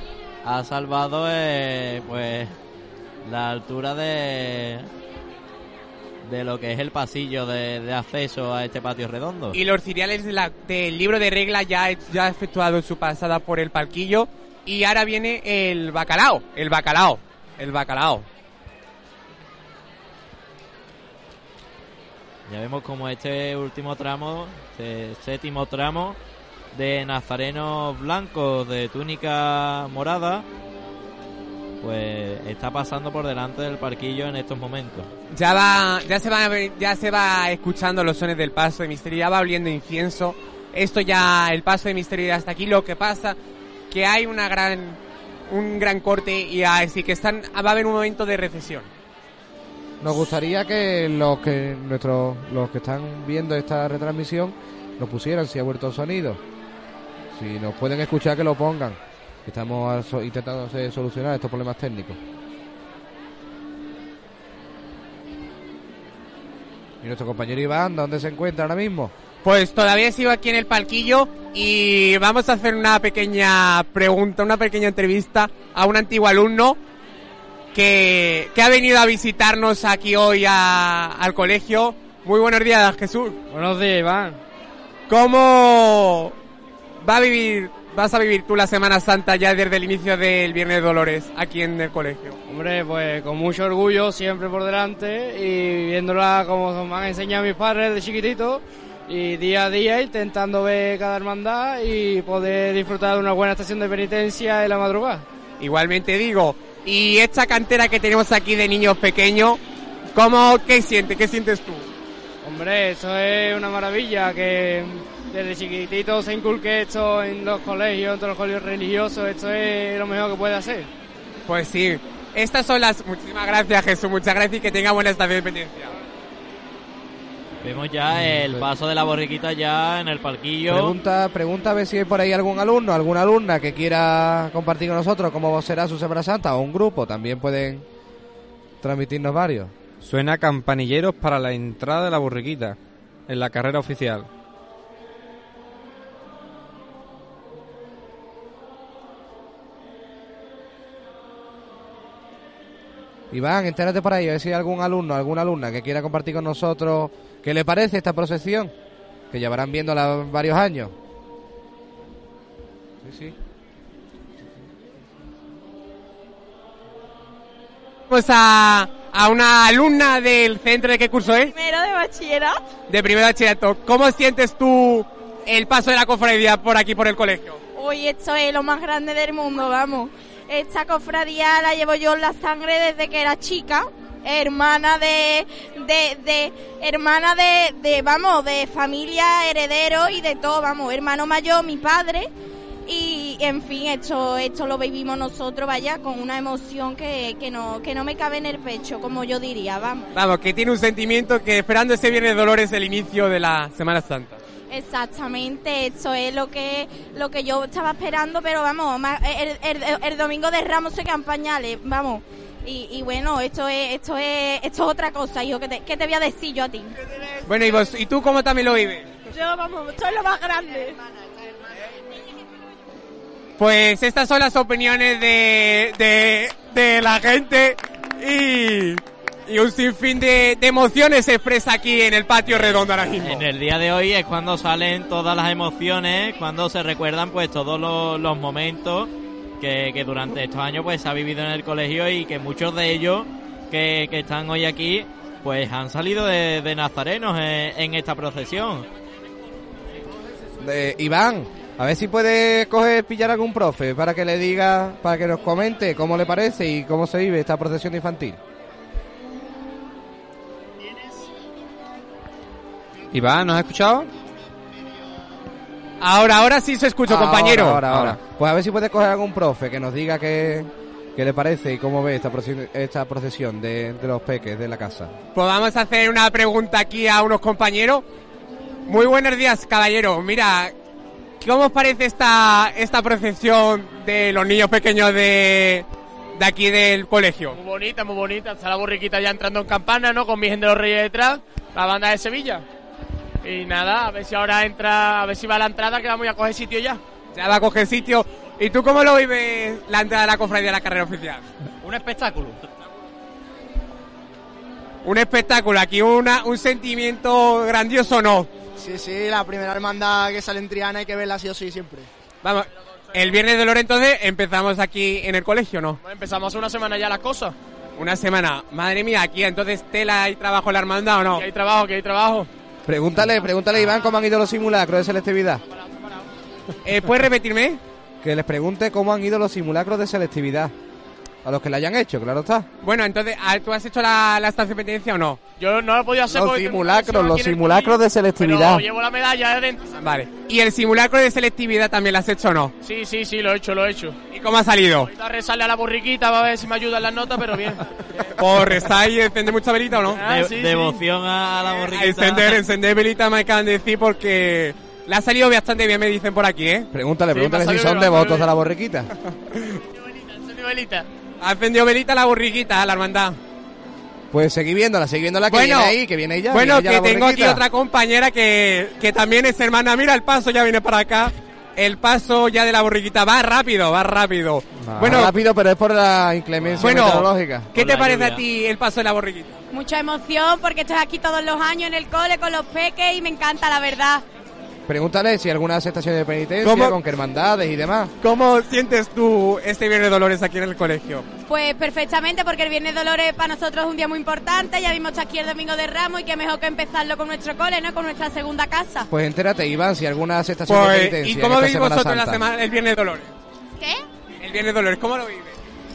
ha salvado eh, pues la altura de de lo que es el pasillo de, de acceso a este patio redondo. y los ciriales de la- del libro de regla ya, ya ha efectuado su pasada por el palquillo y ahora viene el bacalao, el bacalao, el bacalao. Ya vemos como este último tramo, este séptimo tramo de nazarenos blancos de túnica morada, pues está pasando por delante del parquillo en estos momentos. Ya va, ya se va, ya se va escuchando los sones del paso de misterio, ya va oliendo incienso. Esto ya, el paso de misterio hasta aquí. Lo que pasa que hay una gran, un gran corte y así que están, va a haber un momento de recesión. Nos gustaría que los que nuestros los que están viendo esta retransmisión lo pusieran si ha vuelto el sonido. Si nos pueden escuchar que lo pongan. Estamos intentando solucionar estos problemas técnicos. ¿Y nuestro compañero Iván dónde se encuentra ahora mismo? Pues todavía sigo aquí en el palquillo y vamos a hacer una pequeña pregunta, una pequeña entrevista a un antiguo alumno que, que ha venido a visitarnos aquí hoy a- al colegio. Muy buenos días, Jesús. Buenos días, Iván. ¿Cómo va a vivir, vas a vivir tú la Semana Santa ya desde el inicio del Viernes de Dolores aquí en el colegio? Hombre, pues con mucho orgullo siempre por delante y viéndola como me han enseñado mis padres de chiquitito y día a día intentando ver cada hermandad y poder disfrutar de una buena estación de penitencia en la madrugada. Igualmente digo, y esta cantera que tenemos aquí de niños pequeños, ¿cómo, qué sientes, qué sientes tú? Hombre, eso es una maravilla que desde chiquitito se inculque esto en los colegios, en todos los colegios religiosos, esto es lo mejor que puede hacer. Pues sí, estas son las... Muchísimas gracias Jesús, muchas gracias y que tenga buena estación de penitencia. Vemos ya el paso de la borriquita ya en el parquillo. Pregunta, pregunta a ver si hay por ahí algún alumno, alguna alumna que quiera compartir con nosotros cómo será su Semana Santa o un grupo. También pueden transmitirnos varios. Suena campanilleros para la entrada de la borriquita en la carrera oficial. Iván, entérate por ahí, a ver si hay algún alumno, alguna alumna que quiera compartir con nosotros qué le parece esta procesión, que llevarán viéndola varios años. Sí, sí. Vamos a, a una alumna del centro de qué curso es? Primero de bachillerato. De primer bachillerato. ¿Cómo sientes tú el paso de la cofradía por aquí, por el colegio? Uy, esto es lo más grande del mundo, vamos. Esta cofradía la llevo yo en la sangre desde que era chica. Hermana de, de, de, hermana de, de, vamos, de familia, heredero y de todo, vamos. Hermano mayor, mi padre. Y, en fin, esto, esto lo vivimos nosotros, vaya, con una emoción que, que no, que no me cabe en el pecho, como yo diría, vamos. Vamos, que tiene un sentimiento que esperando ese Viernes de Dolores el inicio de la Semana Santa. Exactamente, eso es lo que lo que yo estaba esperando, pero vamos, el, el- el domingo de Ramos se quedan pañales, vamos. Y, y bueno, esto es esto es esto es otra cosa, hijo, ¿qué te, qué te voy a decir yo a ti? Bueno, y, vos, ¿y tú cómo también lo vives? Yo, vamos, soy lo más grande. Pues estas son las opiniones de, de, de la gente y, y un sinfín de, de emociones se expresa aquí en el patio redondo ahora mismo. En el día de hoy es cuando salen todas las emociones, cuando se recuerdan pues todos los, los momentos que, que durante estos años pues se ha vivido en el colegio y que muchos de ellos que, que están hoy aquí pues han salido de, de nazarenos en, en esta procesión. Iván, a ver si puede coger, pillar algún profe para que le diga, para que nos comente cómo le parece y cómo se vive esta procesión infantil. Iván, ¿nos has escuchado? Ahora, ahora sí se escucha, Ahora, compañero. Ahora, ahora. Pues a ver si puede coger algún profe que nos diga qué, qué le parece y cómo ve esta procesión, esta procesión de, de los peques de la casa. Pues vamos a hacer una pregunta aquí a unos compañeros. Muy buenos días, caballero. Mira, ¿cómo os parece esta, esta procesión de los niños pequeños de, de aquí del colegio? Muy bonita, muy bonita. Está la borriquita ya entrando en campana, ¿no? Con Virgen de los Reyes detrás, la banda de Sevilla. Y nada, a ver si ahora entra, a ver si va a la entrada, que vamos a coger sitio ya. Ya va a coger sitio. ¿Y tú cómo lo vives la entrada de la cofradía de la carrera oficial? Un espectáculo. Un espectáculo, aquí una, un sentimiento grandioso, ¿no? Sí, sí, la primera hermandad que sale en Triana hay que verla sí o sí siempre. Vamos, el viernes de Lore entonces empezamos aquí en el colegio, ¿no? Empezamos hace una semana ya las cosas. Una semana. Madre mía, aquí entonces tela y trabajo en la hermandad o no? Que hay trabajo, que hay trabajo. Pregúntale, pregúntale Iván cómo han ido los simulacros de selectividad. Eh, ¿Puedes repetirme? Que les pregunte cómo han ido los simulacros de selectividad. A los que la hayan hecho, claro está. Bueno, entonces, ¿ah, ¿tú has hecho la, la estancia de penitencia o no? Yo no lo he podido hacer Los porque simulacros, los simulacros de selectividad. Pero llevo la medalla de dentro. Vale. ¿Y el simulacro de selectividad también lo has hecho o no? Sí, sí, sí, lo he hecho, lo he hecho. ¿Y cómo ha salido? Ahorita rezarle a la borriquita va a ver si me ayudan las notas, pero bien. *laughs* ¿Por rezar y encender mucha velita o no? Ah, De- sí, sí. devoción a la borriquita. Encender, encender velita me acaban de decir porque le ha salido bastante bien, me dicen por aquí, ¿eh? Pregúntale, Sí, pregúntale si son devotos de la borriquita. *laughs* Ese nivelita. Ha encendido velita la borriquita, la hermandad. Pues seguí viéndola, seguí viéndola que Bueno, viene ahí, que viene ella. Bueno, viene que tengo aquí otra compañera que, que también es hermana. Mira, el paso ya viene para acá. El paso ya de la borriquita va rápido, va rápido. Va bueno, rápido, pero es por la inclemencia bueno, meteorológica. ¿qué te parece lluvia. a ti el paso de la borriquita? Mucha emoción porque estoy aquí todos los años en el cole con los peques y me encanta la verdad. Pregúntale si alguna estación de penitencia, ¿Cómo? con qué hermandades y demás. ¿Cómo sientes tú este Viernes Dolores aquí en el colegio? Pues perfectamente porque el Viernes Dolores para nosotros es un día muy importante, ya vimos aquí el Domingo de Ramos y qué mejor que empezarlo con nuestro cole, ¿no? Con nuestra segunda casa. Pues entérate, Iván, si alguna estación de Pues, penitencia. ¿Y cómo vivís vosotros la semana, el Viernes Dolores? ¿Qué? El Viernes Dolores, ¿cómo lo vives?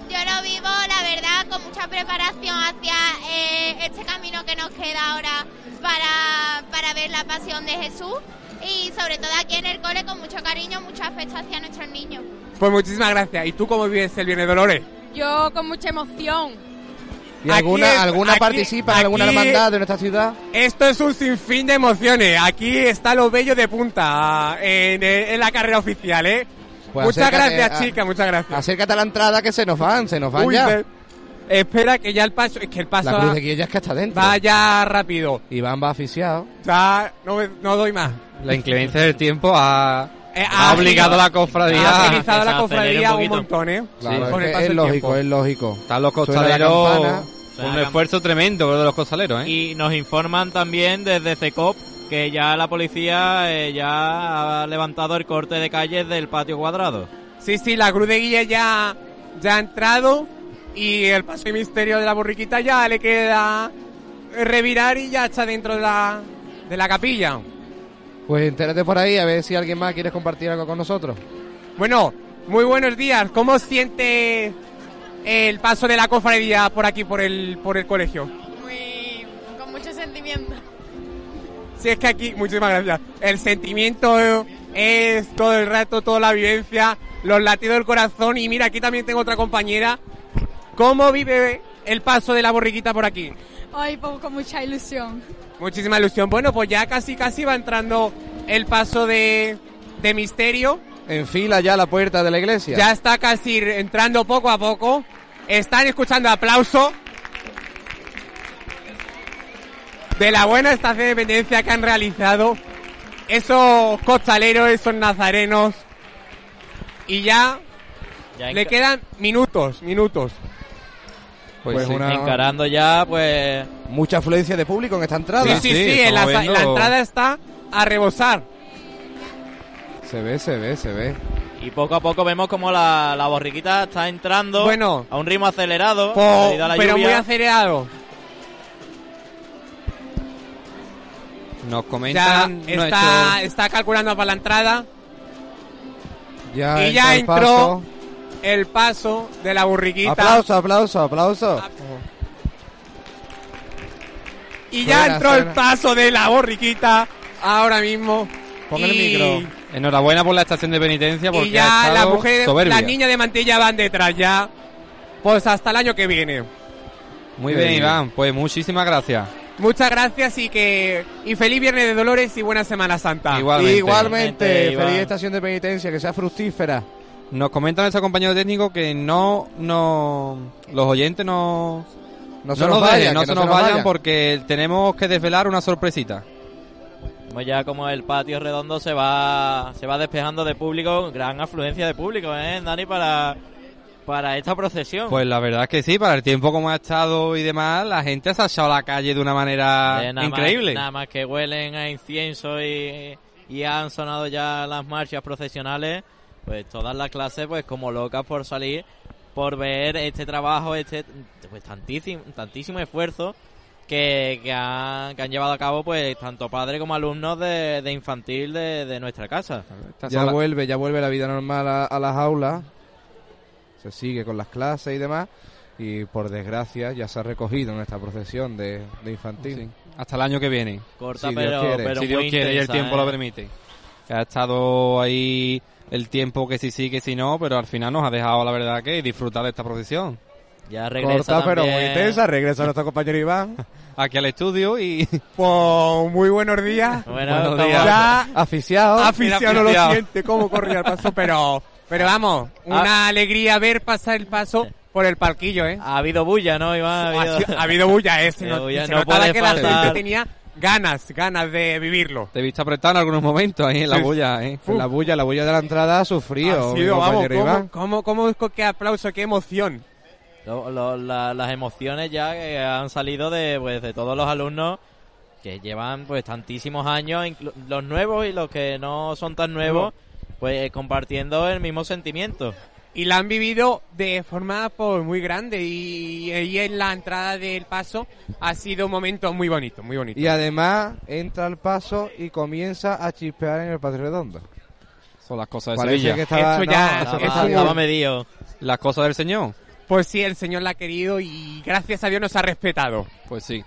Yo lo vivo, la verdad, con mucha preparación hacia eh, este camino que nos queda ahora para, para ver la pasión de Jesús y sobre todo aquí en el cole con mucho cariño, mucho afecto hacia nuestros niños. Pues muchísimas gracias. ¿Y tú cómo vives el Viernes de Dolores? Yo con mucha emoción. ¿Y Aquí alguna, es- alguna aquí- participa en alguna hermandad de nuestra ciudad? Esto es un sinfín de emociones. Aquí está lo bello de punta en, en la carrera oficial, ¿eh? Pues muchas acércate gracias, a- chica, muchas gracias. Acércate a la entrada que se nos van, se nos van Uy, ya. Espera que ya el paso, es que el paso La cruz de guía ya es que está dentro. va ya rápido. Iván va asfixiado. Ya no, me- no doy más. La inclemencia del tiempo ha, Eh, ha obligado a la Ha cofradía. agilizado la cofradía un un, poquito. montón, ¿eh? Claro, con es, el que paso es del lógico, tiempo. es lógico. Están los Suena la costaleros un esfuerzo tremendo de los costaleros, ¿eh? Y nos informan también desde CECOP que ya la policía eh, ya ha levantado el corte de calles del patio cuadrado. Sí, sí, la cruz de guía ya, ya ha entrado y el paso de misterio de la borriquita ya le queda revirar y ya está dentro de la, de la capilla. Pues entérate por ahí a ver si alguien más quiere compartir algo con nosotros. Bueno, muy buenos días. ¿Cómo siente el paso de la cofradía por aquí, por el, por el colegio? Muy, con mucho sentimiento. Si es que aquí, muchísimas gracias. El sentimiento es todo el rato, toda la vivencia, los latidos del corazón. Y mira, aquí también tengo otra compañera. ¿Cómo vive el paso de la borriquita por aquí? Hoy pues, con mucha ilusión. Muchísima ilusión. Bueno, pues ya casi casi va entrando el paso de, de misterio. En fila ya la puerta de la iglesia. Ya está casi entrando poco a poco. Están escuchando aplauso de la buena estación de dependencia que han realizado esos costaleros, esos nazarenos. Y ya, Ya le quedan minutos, minutos. Pues sí, una- encarando ya, pues... Mucha afluencia de público en esta entrada. Sí, sí, sí, en la, la entrada está a rebosar. Se ve, se ve, se ve. Y poco a poco vemos como la, la borriquita está entrando Bueno. a un ritmo acelerado. Po- la pero lluvia. muy acelerado. Nos Ya comentan está, nuestro- está calculando para la entrada. Ya y ya entró paso. El paso de la burriquita. Aplauso, aplauso, aplauso. Y ya Buena entró el paso de la borriquita ahora mismo. Pon el Y- micro. Enhorabuena por la estación de penitencia porque Y ya ha mujeres, soberbia. las niñas de mantilla van detrás ya. Pues hasta el año que viene. Muy bien, bien. Iván. Pues muchísimas gracias. Muchas gracias y que y feliz viernes de Dolores y buena Semana Santa. Igualmente. Igualmente, feliz estación de penitencia, que sea fructífera. Nos comenta nuestro compañero técnico que no, no, los oyentes no, No se no nos nos vayan, no se nos vayan. vayan porque tenemos que desvelar una sorpresita. Vemos ya como el patio redondo se va se va despejando de público, gran afluencia de público, ¿eh, Dani? Para, para esta procesión. Pues la verdad es que sí, para el tiempo como ha estado y demás, la gente se ha echado a la calle de una manera Eh, nada increíble. Más, nada más que huelen a incienso y, y han sonado ya las marchas procesionales, pues todas las clases pues como locas por salir, por ver este trabajo, este pues tantísimo, tantísimo esfuerzo que, que, han, que han llevado a cabo pues tanto padres como alumnos de, de infantil de, de nuestra casa. Ya la- vuelve, ya vuelve la vida normal a, a las aulas. Se sigue con las clases y demás. Y por desgracia ya se ha recogido nuestra procesión de, de infantil. Sí. Hasta el año que viene. Corta Si Dios pero, quiere. pero si Dios muy quiere y el tiempo ¿eh? lo permite. Que ha estado ahí el tiempo que sí, sí, que sí, no, pero al final nos ha dejado, la verdad, que disfrutar de esta procesión. Ya regresa Corta pero muy también- intensa. Regresa nuestro compañero Iván. *laughs* Aquí al estudio y... *laughs* Pues muy buenos días. Bueno, Buenos días. Ya Aficiado. aficionado lo siente cómo corría el paso, pero pero vamos, *laughs* una alegría ver pasar el paso por el palquillo, ¿eh? Ha habido bulla, ¿no, Iván? Ha, sido- ha habido bulla, ¿eh? Habido not- bulla, se no notaba que la gente tenía ganas, ganas de vivirlo. Te he visto apretado en algunos momentos ahí en la Sí. bulla, ¿eh? En la bulla, la bulla de la entrada ha sufrido. Ha sido, vamos. ¿cómo, cómo, cómo, qué aplauso, qué emoción. Lo- lo- la- las emociones ya que han salido de, pues, de todos los alumnos que llevan pues tantísimos años, los nuevos y los que no son tan nuevos, pues compartiendo el mismo sentimiento. Y la han vivido de forma pues, muy grande y, y en la entrada del paso ha sido un momento muy bonito, muy bonito. Y además entra al paso y comienza a chispear en el patio redondo. Son las cosas de Parece Sevilla. que estaba, Eso ya- no, Estaba, es estaba un- medido. Las cosas del Señor. Pues sí, el Señor la ha querido y gracias a Dios nos ha respetado. Pues sí.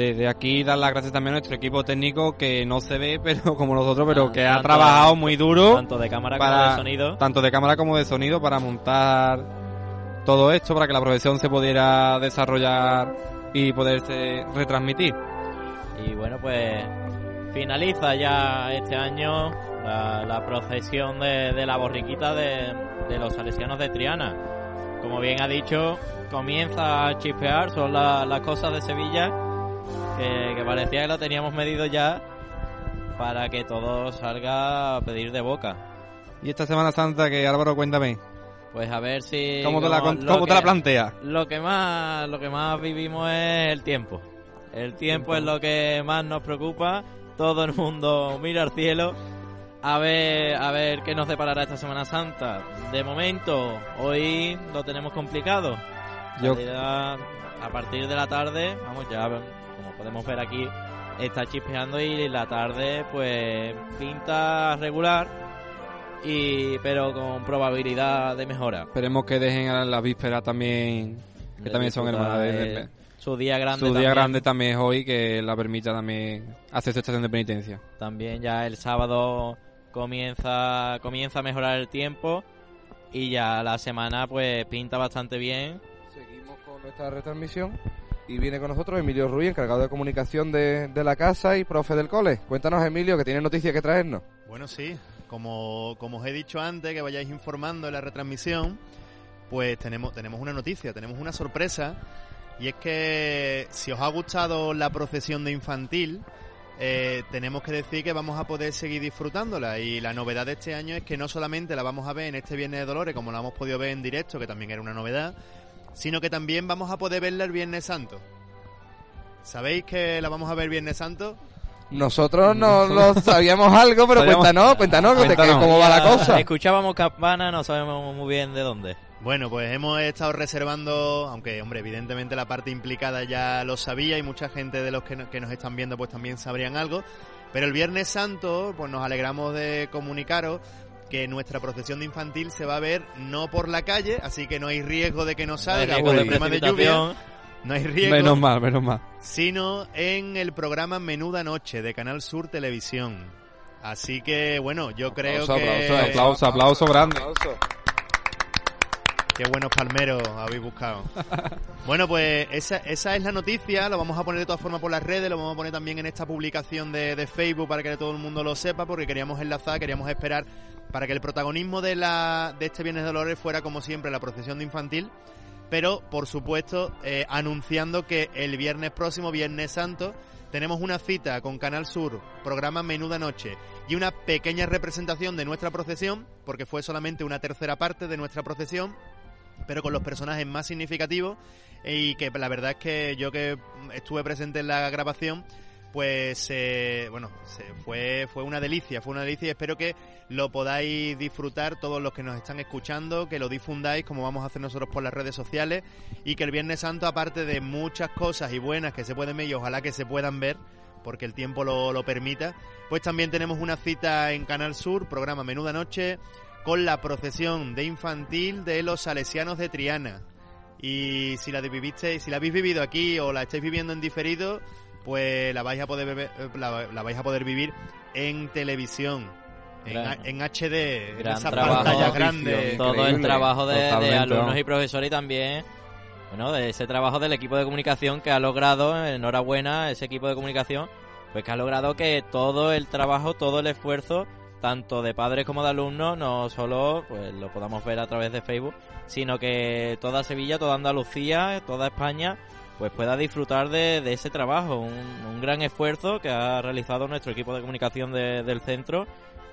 Desde aquí dar las gracias también a nuestro equipo técnico que no se ve, *laughs* pero como nosotros, pero Ah, que ha trabajado muy duro. Tanto de cámara como para- de sonido. tanto de cámara como de sonido para montar todo esto para que la profesión se pudiera desarrollar y poderse retransmitir. Y bueno, pues finaliza ya este año la, la procesión de, de la borriquita de, de los salesianos de Triana. Como bien ha dicho, comienza a chispear, son la- las cosas de Sevilla que, que parecía que lo teníamos medido ya para que todo salga a pedir de boca. Y esta Semana Santa que Álvaro cuéntame, Pues a ver si... ¿cómo te la, cómo te la planteas? Lo que más, lo que más vivimos es el tiempo. El tiempo es lo que más nos preocupa. Todo el mundo mira al cielo a ver, a ver qué nos deparará esta Semana Santa. De momento, hoy lo tenemos complicado. Yo- a partir de la tarde, vamos ya, podemos ver aquí, está chispeando y la tarde, pues pinta regular. Y, pero con probabilidad de mejora. Esperemos que dejen a la víspera también, que De también son hermanas. de- de- de- su día grande. Su día también. grande también es hoy, que la permita también hacer esta estación de penitencia. También ya el sábado comienza, comienza a mejorar el tiempo y ya la semana pues pinta bastante bien. Seguimos con nuestra retransmisión y viene con nosotros Emilio Ruiz, encargado de comunicación de, de la casa y profe del cole. Cuéntanos, Emilio, que tiene noticias que traernos. Bueno, sí, como, como os he dicho antes, que vayáis informando en la retransmisión, pues tenemos, tenemos una noticia, tenemos una sorpresa, y es que si os ha gustado la procesión de infantil, eh, tenemos que decir que vamos a poder seguir disfrutándola, y la novedad de este año es que no solamente la vamos a ver en este Viernes de Dolores, como la hemos podido ver en directo, que también era una novedad, sino que también vamos a poder verla el Viernes Santo. ¿Sabéis que la vamos a ver Viernes Santo? Nosotros no lo *laughs* sabíamos algo, pero Sabíamos- cuéntanos, cuéntanos, que- que- cómo va la cosa. Escuchábamos campana, no sabemos muy bien de dónde. Bueno, pues hemos estado reservando, aunque hombre, evidentemente la parte implicada ya lo sabía y mucha gente de los que, no- que nos están viendo pues también sabrían algo, pero el Viernes Santo pues nos alegramos de comunicaros que nuestra procesión de infantil se va a ver no por la calle, así que no hay riesgo de que no salga riesgo por el tema de lluvia, no hay riesgo, Menos mal, menos mal. sino en el programa Menuda Noche de Canal Sur Televisión. Así que bueno, yo creo Aplauso, que aplauso, aplauso, aplauso grande. Qué buenos palmeros habéis buscado. *laughs* Bueno, pues esa, esa es la noticia, lo vamos a poner de todas formas por las redes, lo vamos a poner también en esta publicación de, de Facebook para que todo el mundo lo sepa, porque queríamos enlazar, queríamos esperar para que el protagonismo de, la, de este Viernes Dolores fuera como siempre la procesión de infantil, pero por supuesto eh, anunciando que el viernes próximo, Viernes Santo, tenemos una cita con Canal Sur, programa Menuda Noche, y una pequeña representación de nuestra procesión, porque fue solamente una tercera parte de nuestra procesión, pero con los personajes más significativos y que la verdad es que yo que estuve presente en la grabación pues eh, bueno se- fue fue una delicia fue una delicia y espero que lo podáis disfrutar todos los que nos están escuchando que lo difundáis como vamos a hacer nosotros por las redes sociales y que el Viernes Santo aparte de muchas cosas y buenas que se pueden ver y ojalá que se puedan ver porque el tiempo lo, lo permita pues también tenemos una cita en Canal Sur programa Menuda Noche con la procesión de infantil de los salesianos de Triana. Y si la viviste, si la habéis vivido aquí o la estáis viviendo en diferido, pues la vais a poder ver- eh, la, la vais a poder vivir en televisión. En, Gran- a- en HD, en Gran esa trabajo, pantalla grande. todo el trabajo de, de alumnos y profesores y también, bueno, de ese trabajo del equipo de comunicación que ha logrado, enhorabuena, ese equipo de comunicación, pues que ha logrado que todo el trabajo, todo el esfuerzo, tanto de padres como de alumnos, no solo pues lo podamos ver a través de Facebook, sino que toda Sevilla, toda Andalucía, toda España, pues pueda disfrutar de, ese trabajo, un, un gran esfuerzo que ha realizado nuestro equipo de comunicación de- del centro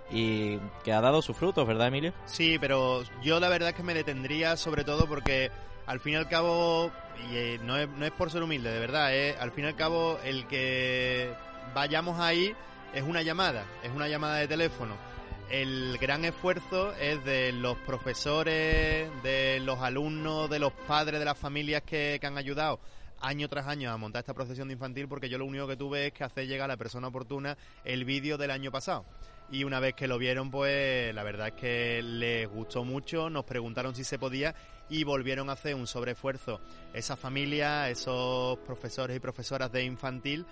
y que ha dado sus frutos, ¿verdad, Emilio? Sí, pero yo la verdad es que me detendría sobre todo porque al fin y al cabo, y eh, no, es, no es por ser humilde, de verdad, eh, al fin y al cabo el que vayamos ahí es una llamada, es una llamada de teléfono. El gran esfuerzo es de los profesores, de los alumnos, de los padres, de las familias que, que han ayudado año tras año a montar esta procesión de infantil porque yo lo único que tuve es que hacer llegar a la persona oportuna el vídeo del año pasado. Y una vez que lo vieron, pues la verdad es que les gustó mucho, nos preguntaron si se podía y volvieron a hacer un sobreesfuerzo. Esa familia, esos profesores y profesoras de infantil,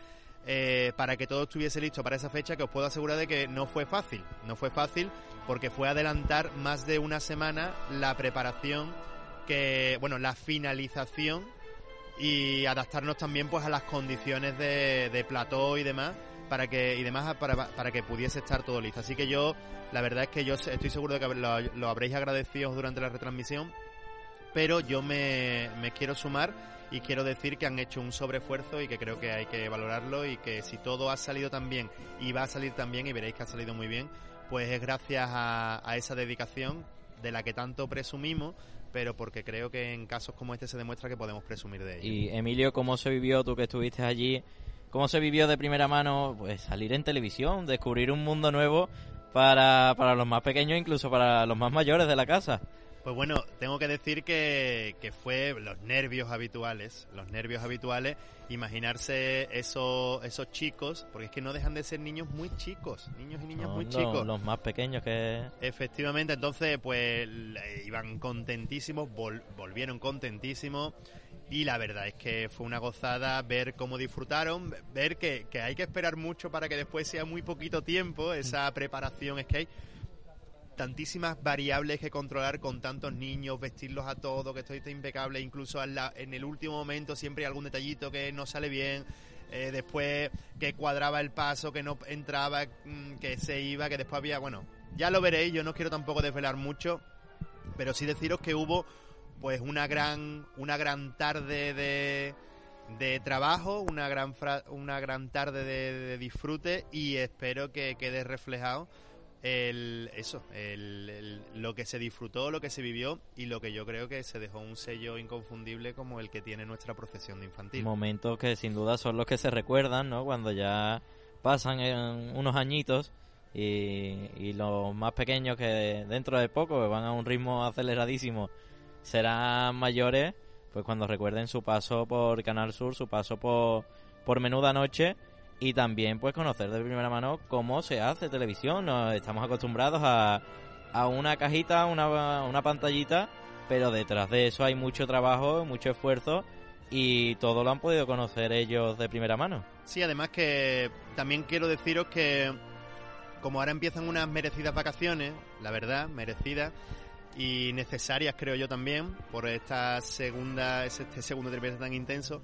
eh, para que todo estuviese listo para esa fecha, que os puedo asegurar de que no fue fácil. No fue fácil porque fue adelantar más de una semana la preparación, que, bueno, la finalización y adaptarnos también pues a las condiciones de, de plató y demás para que y demás para, para que pudiese estar todo listo. Así que yo la verdad es que yo estoy seguro de que lo, lo habréis agradecido durante la retransmisión pero yo me, me quiero sumar y quiero decir que han hecho un sobreesfuerzo y que creo que hay que valorarlo y que si todo ha salido tan bien y va a salir tan bien y veréis que ha salido muy bien pues es gracias a, a esa dedicación de la que tanto presumimos pero porque creo que en casos como este se demuestra que podemos presumir de ello. Y Emilio, ¿cómo se vivió tú que estuviste allí? ¿Cómo se vivió de primera mano pues salir en televisión, descubrir un mundo nuevo para, para los más pequeños, incluso para los más mayores de la casa? Pues bueno, tengo que decir que, que fue los nervios habituales, los nervios habituales, imaginarse esos, esos chicos, porque es que no dejan de ser niños muy chicos, niños y niñas muy chicos. Los más pequeños que... Efectivamente, entonces pues iban contentísimos, vol- volvieron contentísimos Y la verdad es que fue una gozada ver cómo disfrutaron, ver que, que hay que esperar mucho para que después sea muy poquito tiempo esa preparación. Es que hay tantísimas variables que controlar con tantos niños, vestirlos a todos, que esto está impecable, incluso en, el último momento siempre hay algún detallito que no sale bien, eh, después que cuadraba el paso, que no entraba, mm, que se iba, que después había, bueno, ya lo veréis, yo no quiero tampoco desvelar mucho, pero sí deciros que hubo pues una gran una gran tarde de, de trabajo, una gran fra- una gran tarde de, de disfrute y espero que quede reflejado el eso, el- lo que se disfrutó, lo que se vivió y lo que yo creo que se dejó un sello inconfundible como el que tiene nuestra procesión de infantil. Momentos que sin duda son los que se recuerdan, ¿no? Cuando ya pasan unos añitos y, los más pequeños que dentro de poco van a un ritmo aceleradísimo serán mayores, pues cuando recuerden su paso por Canal Sur, su paso por, por Menuda Noche y también pues conocer de primera mano cómo se hace televisión. Nos estamos acostumbrados a, a una cajita, una, una pantallita, pero detrás de eso hay mucho trabajo, mucho esfuerzo y todo lo han podido conocer ellos de primera mano. Sí, además que también quiero deciros que como ahora empiezan unas merecidas vacaciones, la verdad, merecidas y necesarias creo yo también por esta segunda este segundo trimestre tan intenso,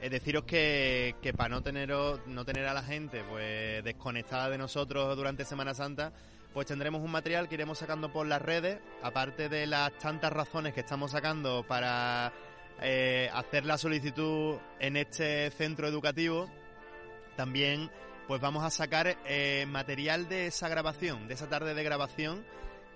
es deciros que, que para no teneros, no tener a la gente pues desconectada de nosotros durante Semana Santa, pues tendremos un material que iremos sacando por las redes, aparte de las tantas razones que estamos sacando para eh, hacer la solicitud en este centro educativo, también pues vamos a sacar eh, material de esa grabación, de esa tarde de grabación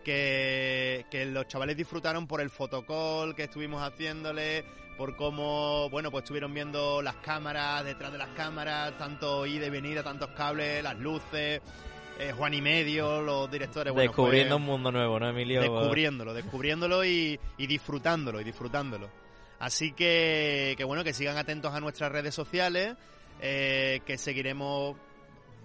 que, que los chavales disfrutaron por el fotocall que estuvimos haciéndole, por cómo, bueno, pues estuvieron viendo las cámaras, detrás de las cámaras, tanto ida y venida, tantos cables, las luces, eh, Juan y medio, los directores. bueno, Descubriendo fue- un mundo nuevo, ¿no, Emilio? Descubriéndolo, descubriéndolo y, y disfrutándolo, y disfrutándolo. Así que, que bueno, que sigan atentos a nuestras redes sociales, eh, que seguiremos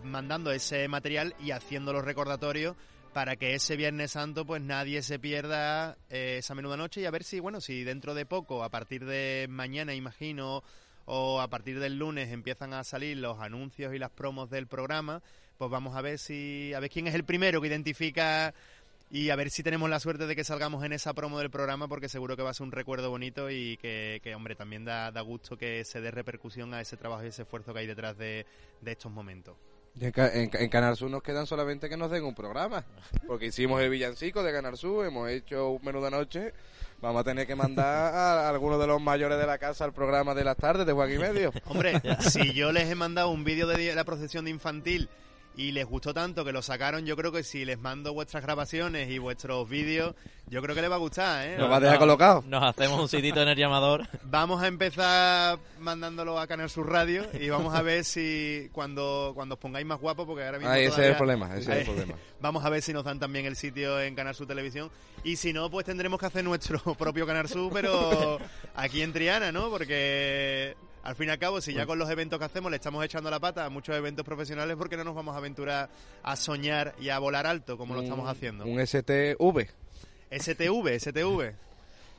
mandando ese material y haciendo los recordatorios para que ese Viernes Santo pues nadie se pierda eh, esa menuda noche y a ver si, bueno, si dentro de poco, a partir de mañana imagino, o a partir del lunes empiezan a salir los anuncios y las promos del programa, pues vamos a ver si, a ver quién es el primero que identifica y a ver si tenemos la suerte de que salgamos en esa promo del programa porque seguro que va a ser un recuerdo bonito y que, que, hombre, también da, da gusto que se dé repercusión a ese trabajo y ese esfuerzo que hay detrás de, de estos momentos. En, en, Canal Sur nos quedan solamente que nos den un programa. Porque hicimos el villancico de Canal Sur, hemos hecho un menú de noche. Vamos a tener que mandar a algunos de los mayores de la casa al programa de las tardes de Juan y Medio. Hombre, si yo les he mandado un vídeo de la procesión infantil y les gustó tanto que lo sacaron, yo creo que si les mando vuestras grabaciones y vuestros vídeos, yo creo que les va a gustar, ¿eh? Nos va a dejar colocado. Nos hacemos un sitito en el llamador. *laughs* Vamos a empezar mandándolo a Canal Sur Radio y vamos a ver si cuando, cuando os pongáis más guapos, porque ahora mismo Ah, ese es el problema, ese es el problema. *laughs* Vamos a ver si nos dan también el sitio en Canal Sur Televisión y si no, pues tendremos que hacer nuestro *laughs* propio Canal Sur, pero aquí en Triana, ¿no? Porque al fin y al cabo, si ya con los eventos que hacemos le estamos echando la pata a muchos eventos profesionales, ¿por qué no nos vamos a aventurar a soñar y a volar alto como lo estamos haciendo? Un STV. STV, STV.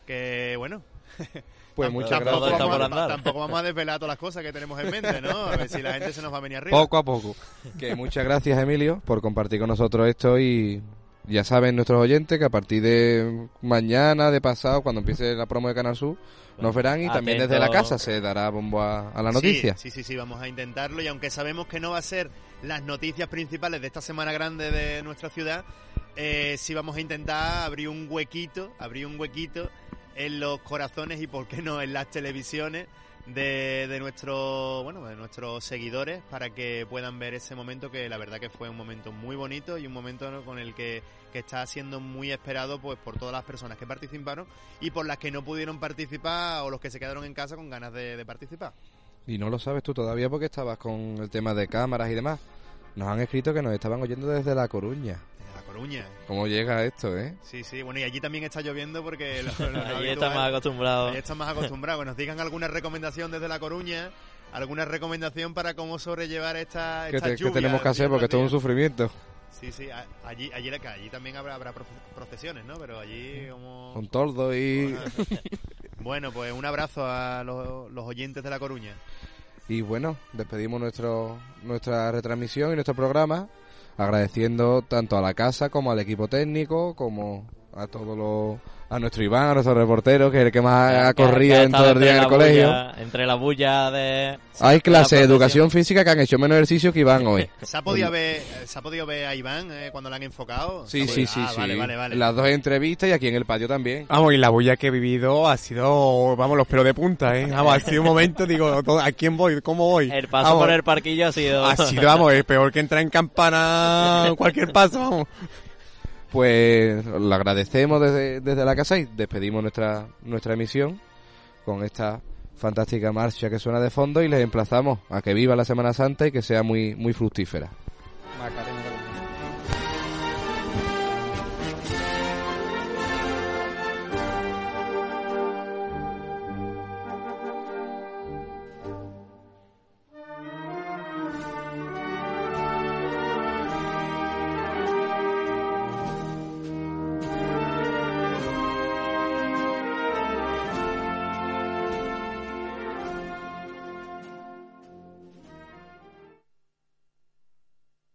Que bueno. *laughs* Pues muchas tampoco gracias. vamos a- Está por andar. Tampoco vamos a desvelar todas las cosas que tenemos en mente, ¿no? A ver si la gente se nos va a venir arriba. Poco a poco. Que muchas gracias, Emilio, por compartir con nosotros esto y ya saben nuestros oyentes que a partir de mañana, de pasado, cuando empiece la promo de Canal Sur, nos verán y también desde la casa se dará bombo a, a la Sí, noticia. Sí, sí, sí, vamos a intentarlo y aunque sabemos que no va a ser las noticias principales de esta semana grande de nuestra ciudad, eh, sí vamos a intentar abrir un huequito, abrir un huequito en los corazones y por qué no en las televisiones de, de nuestro, bueno, de nuestros seguidores para que puedan ver ese momento que la verdad que fue un momento muy bonito y un momento ¿no? con el que, que está siendo muy esperado pues por todas las personas que participaron y por las que no pudieron participar o los que se quedaron en casa con ganas de, de participar. Y no lo sabes tú todavía porque estabas con el tema de cámaras y demás. Nos han escrito que nos estaban oyendo desde La Coruña. Coruña. ¿Cómo llega esto, eh? Sí, sí, bueno, y allí también está lloviendo porque... *laughs* lo- lo Allí habitual- están más acostumbrados. Allí están más acostumbrados. Que nos digan alguna recomendación desde La Coruña, alguna recomendación para cómo sobrellevar esta, ¿Qué, esta te- qué lluvia tenemos que hacer? Porque esto es un sufrimiento. Sí, sí, allí, allí, allí también habrá, habrá proce- procesiones, ¿no? Pero allí como... Con tordo y... *laughs* Bueno, pues un abrazo a los, los oyentes de La Coruña. Y bueno, despedimos nuestro, nuestra retransmisión y nuestro programa agradeciendo tanto a la casa como al equipo técnico, como a todos los a nuestro Iván, a nuestro reportero, que es el que más Que- ha que- corrido en todo el día en el la colegio. bulla- entre la bulla de... Hay de clase la de educación física que han hecho menos ejercicio que Iván hoy. *laughs* ¿Se ha podido ver, se ha podido ver a Iván eh, cuando le han enfocado? Sí, ¿Se ha sí, sí, Ah, sí. Vale, vale, vale. Las dos entrevistas y aquí en el patio también. Vamos, y la bulla que he vivido ha sido, vamos, los pelos de punta, ¿eh? Vamos, ha sido un momento, digo, ¿a quién voy? ¿Cómo voy? El paso Vamos, por el parquillo ha sido... Ha sido, vamos, es peor que entrar en campana cualquier paso, vamos. Pues lo agradecemos desde, desde la casa y despedimos nuestra, nuestra emisión con esta fantástica marcha que suena de fondo y les emplazamos a que viva la Semana Santa y que sea muy, muy fructífera.